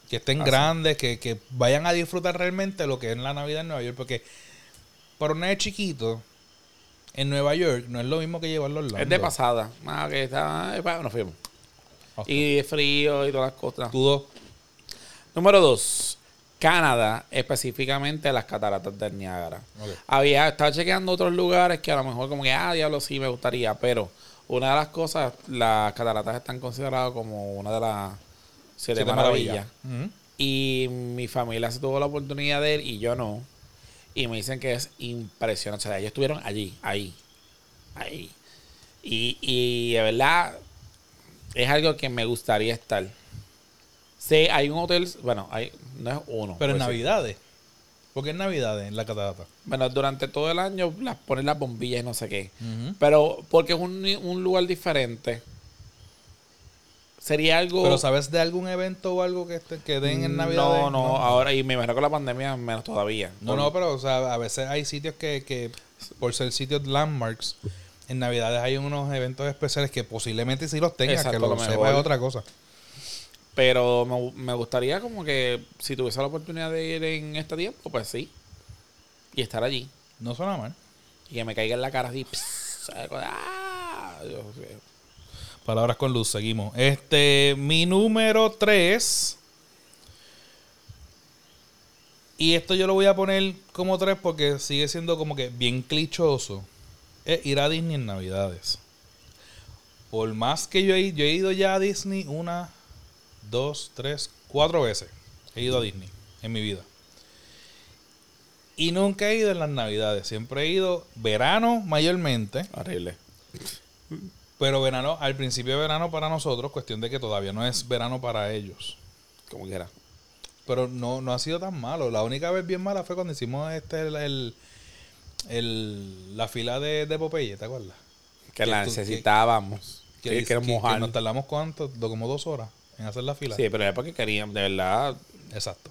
A: Que estén
B: Ah,
A: grandes, que, que vayan a disfrutar realmente lo que es la Navidad en Nueva York, porque para un nene chiquito en Nueva York no es lo mismo que llevarlo a Orlando.
B: Es de pasada. Ah, que está, pa- nos fuimos.
A: Ok.
B: Y frío y todas las cosas.
A: Tú dos.
B: Número dos. Canadá, específicamente las cataratas del Niágara. Había, estaba chequeando otros lugares que a lo mejor como que, ah, diablo, sí me gustaría, pero una de las cosas, las cataratas están consideradas como una de las siete,
A: Siete
B: maravillas. Y mi familia se tuvo la oportunidad de ir y yo no. Y me dicen que es impresionante. O sea, ellos estuvieron allí, ahí, ahí. Y, y de verdad es algo que me gustaría estar. Sí, hay un hotel, bueno, hay, no es uno.
A: Pero en
B: sí.
A: Navidades. Porque en Navidades, en la catarata.
B: Bueno, durante todo el año las ponen las bombillas y no sé qué. Pero porque es un, un lugar diferente. Sería algo...
A: Pero ¿sabes de algún evento o algo que, que den en Navidades?
B: No, no, ahora, y me imagino con la pandemia menos todavía.
A: No, no, pero o sea, a veces hay sitios que, que por ser sitios landmarks, en Navidades hay unos eventos especiales que posiblemente sí los tengan,
B: Exacto,
A: que lo
B: lo
A: sepa es otra cosa.
B: Pero me, me gustaría como que si tuviese la oportunidad de ir en este tiempo, pues sí. Y estar allí.
A: No suena mal.
B: Y que me caiga en la cara así. ¡Ah!
A: Palabras con luz, seguimos. Este, mi número 3. Y esto yo lo voy a poner como 3 porque sigue siendo como que bien clichoso. Es ir a Disney en Navidades. Por más que yo he, yo he ido ya a Disney una, dos, tres, cuatro veces. He ido a Disney en mi vida. Y nunca he ido en las Navidades. Siempre he ido verano mayormente.
B: Horrible.
A: Pero verano, al principio de verano para nosotros, cuestión de que todavía no es verano para ellos.
B: Como quiera.
A: Pero no, no ha sido tan malo. La única vez bien mala fue cuando hicimos este el, el- el- la fila de, de Popeye, ¿te acuerdas?
B: Que
A: Que
B: la
A: tú-
B: necesitábamos. Que,
A: Que,
B: que,
A: que- nos tardamos cuánto, como dos horas en hacer la fila.
B: Sí, pero es porque querían, de verdad.
A: Exacto.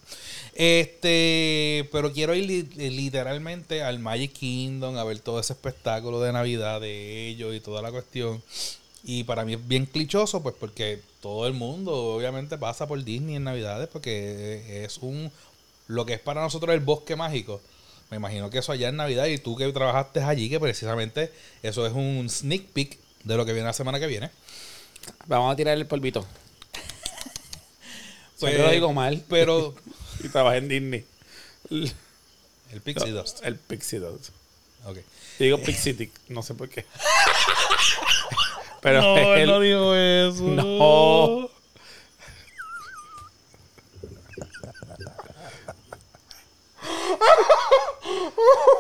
A: Este, pero quiero ir li- eh, literalmente al Magic Kingdom a ver todo ese espectáculo de Navidad de ellos y toda la cuestión. Y para mí es bien clichoso, pues porque todo el mundo obviamente pasa por Disney en Navidades porque es un lo que es para nosotros el bosque mágico. Me imagino que eso allá en Navidad y tú que trabajaste allí, que precisamente eso es un sneak peek de lo que viene la semana que viene.
B: Vamos a tirar el polvito.
A: Pues,
B: Siempre lo digo mal.
A: Pero
B: Y trabajé en Disney. El,
A: Pixie Dust.
B: el Pixie Dust.
A: Ok.
B: Yo digo Pixie no sé por qué. Pero
A: no, él no dijo eso.
B: No.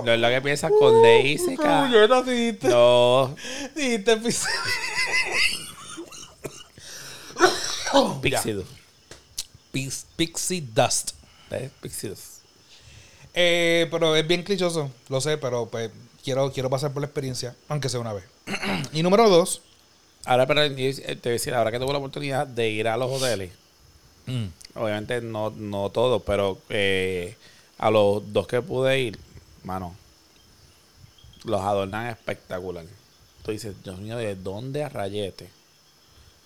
B: no es lo que piensas con D y C, K.
A: Yo no dijiste.
B: No,
A: Dijiste Pixie.
B: Pixie Dust.
A: Pix- Pixie Dust.
B: ¿Ves? Pixie Dust.
A: Eh, pero es bien clichoso, lo sé, pero pues quiero, quiero pasar por la experiencia, aunque sea una vez. y número dos.
B: Ahora, pero eh, te voy a decir, ahora que tuve la oportunidad de ir a los hoteles, obviamente no, no todos, pero eh, a los dos que pude ir, mano, los adornan espectacular. Tú dices, Dios mío, ¿de dónde a rayete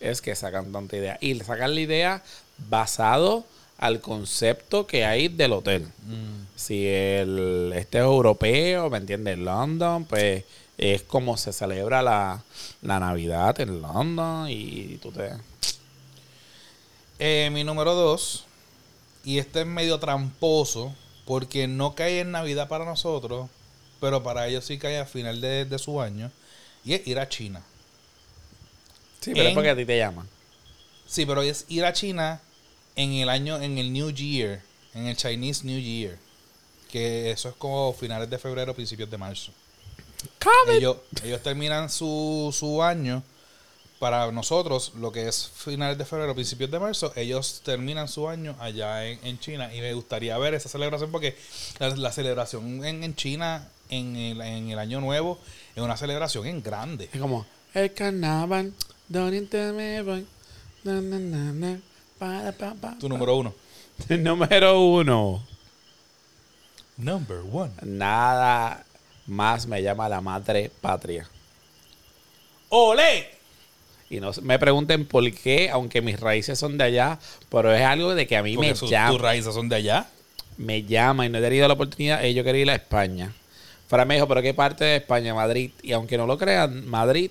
B: es que sacan tanta idea? Y sacan la idea basado al concepto que hay del hotel. Si el este es europeo, ¿me entiendes? London, pues es como se celebra la, la Navidad en London y tú te...
A: Eh, mi número dos, y este es medio tramposo, porque no cae en Navidad para nosotros, pero para ellos sí cae a final de, de su año, y es ir a China.
B: Sí, pero es porque a ti te llaman.
A: Sí, pero es ir a China en el año, en el New Year, en el Chinese New Year, que eso es como finales de febrero, principios de marzo. Ellos, ellos terminan su, su año. Para nosotros, lo que es finales de febrero, principios de marzo, ellos terminan su año allá en, en China. Y me gustaría ver esa celebración porque la, la celebración en, en China en el, en el año nuevo es una celebración en grande.
B: Es como, el carnaval, donde me voy. Na, na, na, pa, pa,
A: Tu número uno.
B: Número uno.
A: Number one.
B: Nada más me llama la madre patria.
A: ¡Ole!
B: Y no me pregunten por qué, aunque mis raíces son de allá, pero es algo de que a mí
A: Porque
B: me
A: sus-
B: llama.
A: tus raíces son de allá.
B: me llama y no he tenido la oportunidad, eh, yo quería ir a España. Fran me dijo, pero ¿qué parte de España? Madrid. Y aunque no lo crean, Madrid,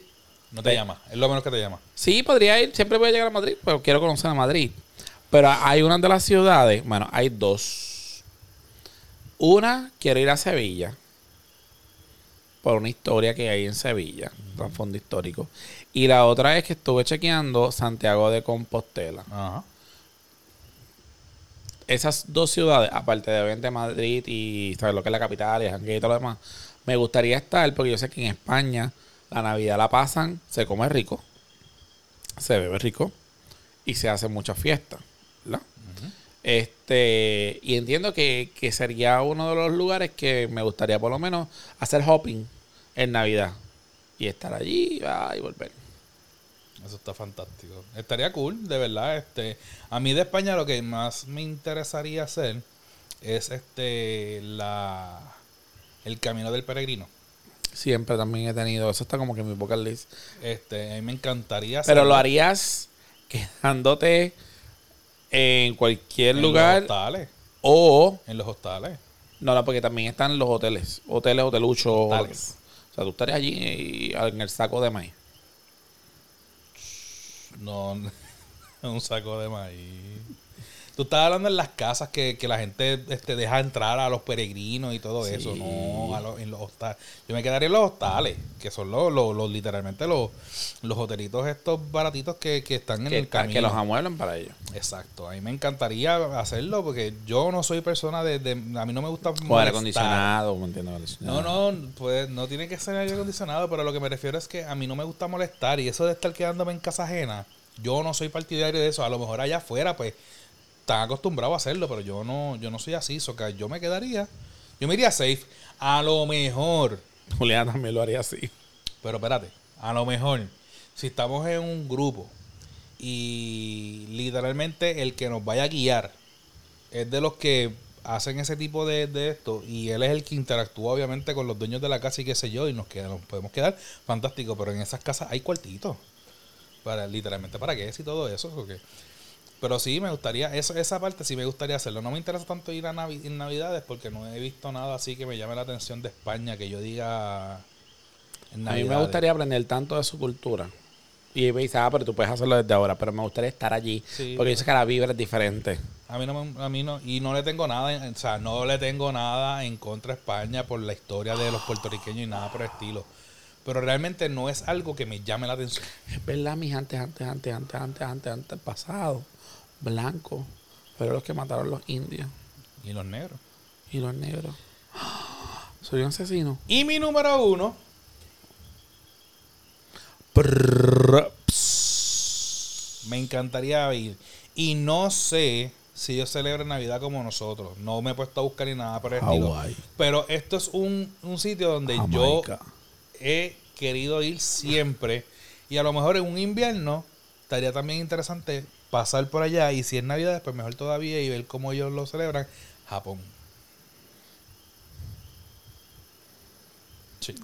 A: No te llama. Es lo menos que te llama.
B: sí, podría ir, siempre voy a llegar a Madrid, pero quiero conocer a Madrid. Pero hay una de las ciudades, bueno, hay dos. Una, quiero ir a Sevilla. Por una historia que hay en Sevilla, trasfondo histórico. Y la otra es que estuve chequeando Santiago de Compostela.
A: Ajá.
B: esas dos ciudades, aparte de obviamente Madrid y ¿sabes? lo que es la capital y todo lo demás, me gustaría estar porque yo sé que en España la Navidad la pasan, se come rico, se bebe rico y se hacen muchas fiestas, ¿verdad? Este, y entiendo que, que sería uno de los lugares que me gustaría por lo menos hacer hopping en Navidad y estar allí ah, y volver.
A: Eso está fantástico. Estaría cool, de verdad. Este, a mí de España lo que más me interesaría hacer es este la el camino del peregrino.
B: Siempre también he tenido, eso está como que en mi bucket list.
A: Este, a mí me encantaría
B: Pero lo harías quedándote en cualquier
A: en
B: lugar
A: los hostales.
B: o...
A: En los hostales.
B: No, no, porque también están los hoteles. Hoteles, hoteluchos.
A: Hostales.
B: O sea, tú estarías allí y- en el saco de maíz.
A: No, un saco de maíz. Tú estás hablando en las casas que, que la gente este, deja entrar a los peregrinos y todo
B: Sí.
A: eso, no a los, en los hostales. Yo me quedaría en los hostales, que son los, los, los- literalmente los, los hotelitos estos baratitos que, que están en el camino.
B: que los amueblen para ellos.
A: Exacto, a mí me encantaría hacerlo porque yo no soy persona de... de- a mí no me gusta
B: O aire acondicionado, ¿me entiendes?
A: No, no, pues no tiene que ser aire acondicionado, pero lo que me refiero es que a mí no me gusta molestar y eso de estar quedándome en casa ajena, yo no soy partidario de eso. A lo mejor allá afuera, pues, están acostumbrados a hacerlo, pero yo no, yo no soy así. So que yo me quedaría, yo me iría safe. A lo mejor,
B: Juliana también lo haría así.
A: pero espérate, a lo mejor, si estamos en un grupo y literalmente el que nos vaya a guiar es de los que hacen ese tipo de, de esto y él es el que interactúa obviamente con los dueños de la casa y qué sé yo y nos, queda, nos podemos quedar fantástico, pero en esas casas hay cuartitos. Para, literalmente para qué es y todo eso. porque- Pero sí, me gustaría, eso, esa parte sí me gustaría hacerlo. No me interesa tanto ir a Navi- en Navidades porque no he visto nada así que me llame la atención de España, que yo diga en
B: A mí me gustaría aprender tanto de su cultura. Y me dice, ah, pero tú puedes hacerlo desde ahora, pero me gustaría estar allí.
A: Sí.
B: porque sé que la vibra es diferente.
A: A mí no, me- a mí no, y no le tengo nada, o sea, no le tengo nada en contra de España por la historia de los puertorriqueños y nada por el estilo. Pero realmente no es algo que me llame la atención.
B: Es verdad, mis antes, antes, antes, antes, antes, antes, antes, pasado. Blancos. Pero los que mataron los indios
A: Y los negros.
B: y los negros. Soy un asesino.
A: Y mi número uno, me encantaría ir. Y no sé si ellos celebran Navidad como nosotros. No me he puesto a buscar ni nada por el estilo. Pero esto es un, un sitio donde yo he querido ir siempre. Y a lo mejor en un invierno estaría también interesante pasar por allá. Y si es Navidad, pues mejor todavía y ver cómo ellos lo celebran. Japón. Sí.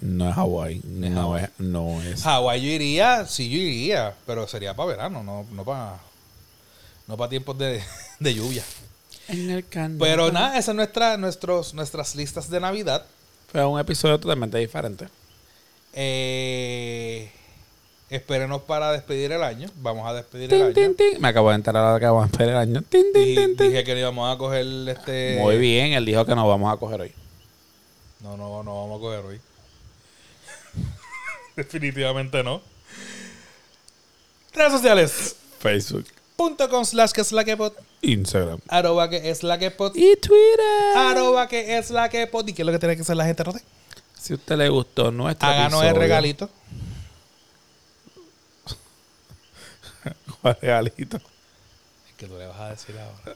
B: No es Hawái. No es. No es.
A: Hawái yo iría, sí yo iría, pero sería para verano, no, no para no para tiempos de, de lluvia.
B: En el canal.
A: Pero nada, esas son nuestra, nuestros, nuestras listas de Navidad.
B: Fue un episodio totalmente diferente.
A: Eh, espérenos para despedir el año. Vamos a despedir el año.
B: Me acabo de enterar ahora que vamos a esperar el año.
A: Y dije que íbamos a coger este.
B: Muy bien, él dijo que nos vamos a coger hoy.
A: No, no, no vamos a coger hoy. Definitivamente no. Redes sociales.
B: Facebook,
A: Punto com slash que es la que pot.
B: Instagram
A: Arroba que es la que pot.
B: y Twitter.
A: Arroba que es la que pot. ¿Y qué es lo que tiene que hacer la gente, Rote?
B: Si a usted le gustó nuestro
A: Háganos el regalito.
B: Regalito?
A: Es que tú le vas a decir ahora.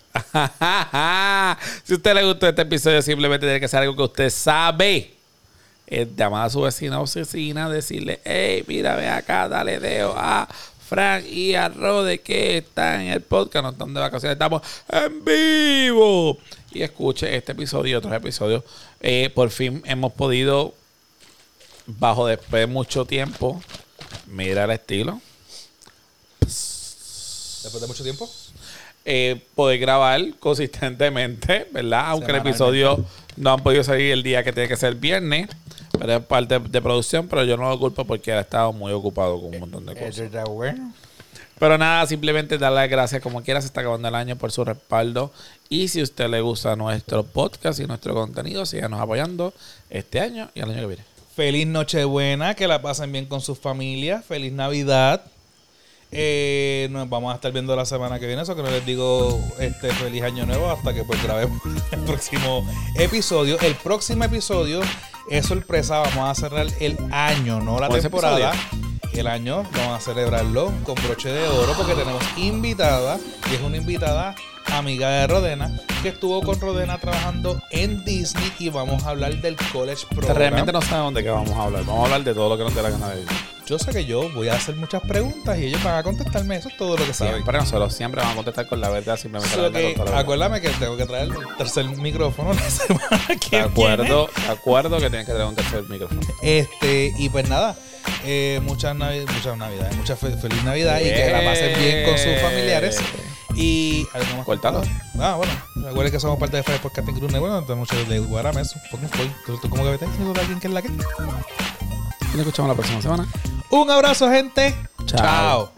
B: si a usted le gustó este episodio, simplemente tiene que hacer algo que usted sabe. Es llamar a su vecina o vecina, decirle, hey, mira, ve acá, dale dedo a Frank y a Rode que están en el podcast, no están de vacaciones, estamos en vivo. Y escuche este episodio y otros episodios. Eh, por fin hemos podido, bajo después de mucho tiempo, mira el estilo.
A: Después de mucho tiempo.
B: eh, poder grabar consistentemente, ¿verdad? Aunque el episodio no han podido salir el día que tiene que ser viernes, pero es parte de producción, pero yo no lo culpo porque ha estado muy ocupado con un montón de cosas.
A: Eso está bueno.
B: Pero nada, simplemente darle las gracias como quiera, se está acabando el año por su respaldo. Y si a usted le gusta nuestro podcast y nuestro contenido, síganos apoyando este año y el año que viene.
A: Feliz Nochebuena, que la pasen bien con sus familias. Feliz Navidad. Eh, nos vamos a estar viendo la semana que viene, eso que no les digo este feliz año nuevo hasta que pues grabemos el próximo episodio. El próximo episodio es sorpresa, vamos a cerrar el año, no la
B: ¿Con ese
A: temporada. El año vamos a celebrarlo con broche de oro porque tenemos invitada y es una invitada amiga de Rodena que estuvo con Rodena trabajando en Disney y vamos a hablar del college program.
B: Realmente no sabemos de qué vamos a hablar. Vamos a hablar de todo lo que nos dé la gana de decir.
A: Yo sé que yo voy a hacer muchas preguntas y ellos van a contestarme. Eso es todo lo que saben.
B: Siempre nosotros siempre vamos a contestar con la verdad, simplemente la verdad
A: que,
B: con toda la verdad.
A: acuérdame que tengo que traer el tercer micrófono la semana que
B: De acuerdo, de acuerdo que tienes que tener un tercer micrófono.
A: Este, y pues nada, eh, muchas, navi- muchas navidades, muchas fe- feliz Navidad y que la pasen bien con sus familiares. Y algo más.
B: Cuéntalo.
A: Ah, bueno, recuerden que somos parte de Fire Podcasting Group Network, donde muchos de Guarames, fucking Floyd. ¿Tú, tú cómo que vete? ¿Tú alguien que es la que?
B: Nos escuchamos la próxima semana.
A: Un abrazo, gente. Chao.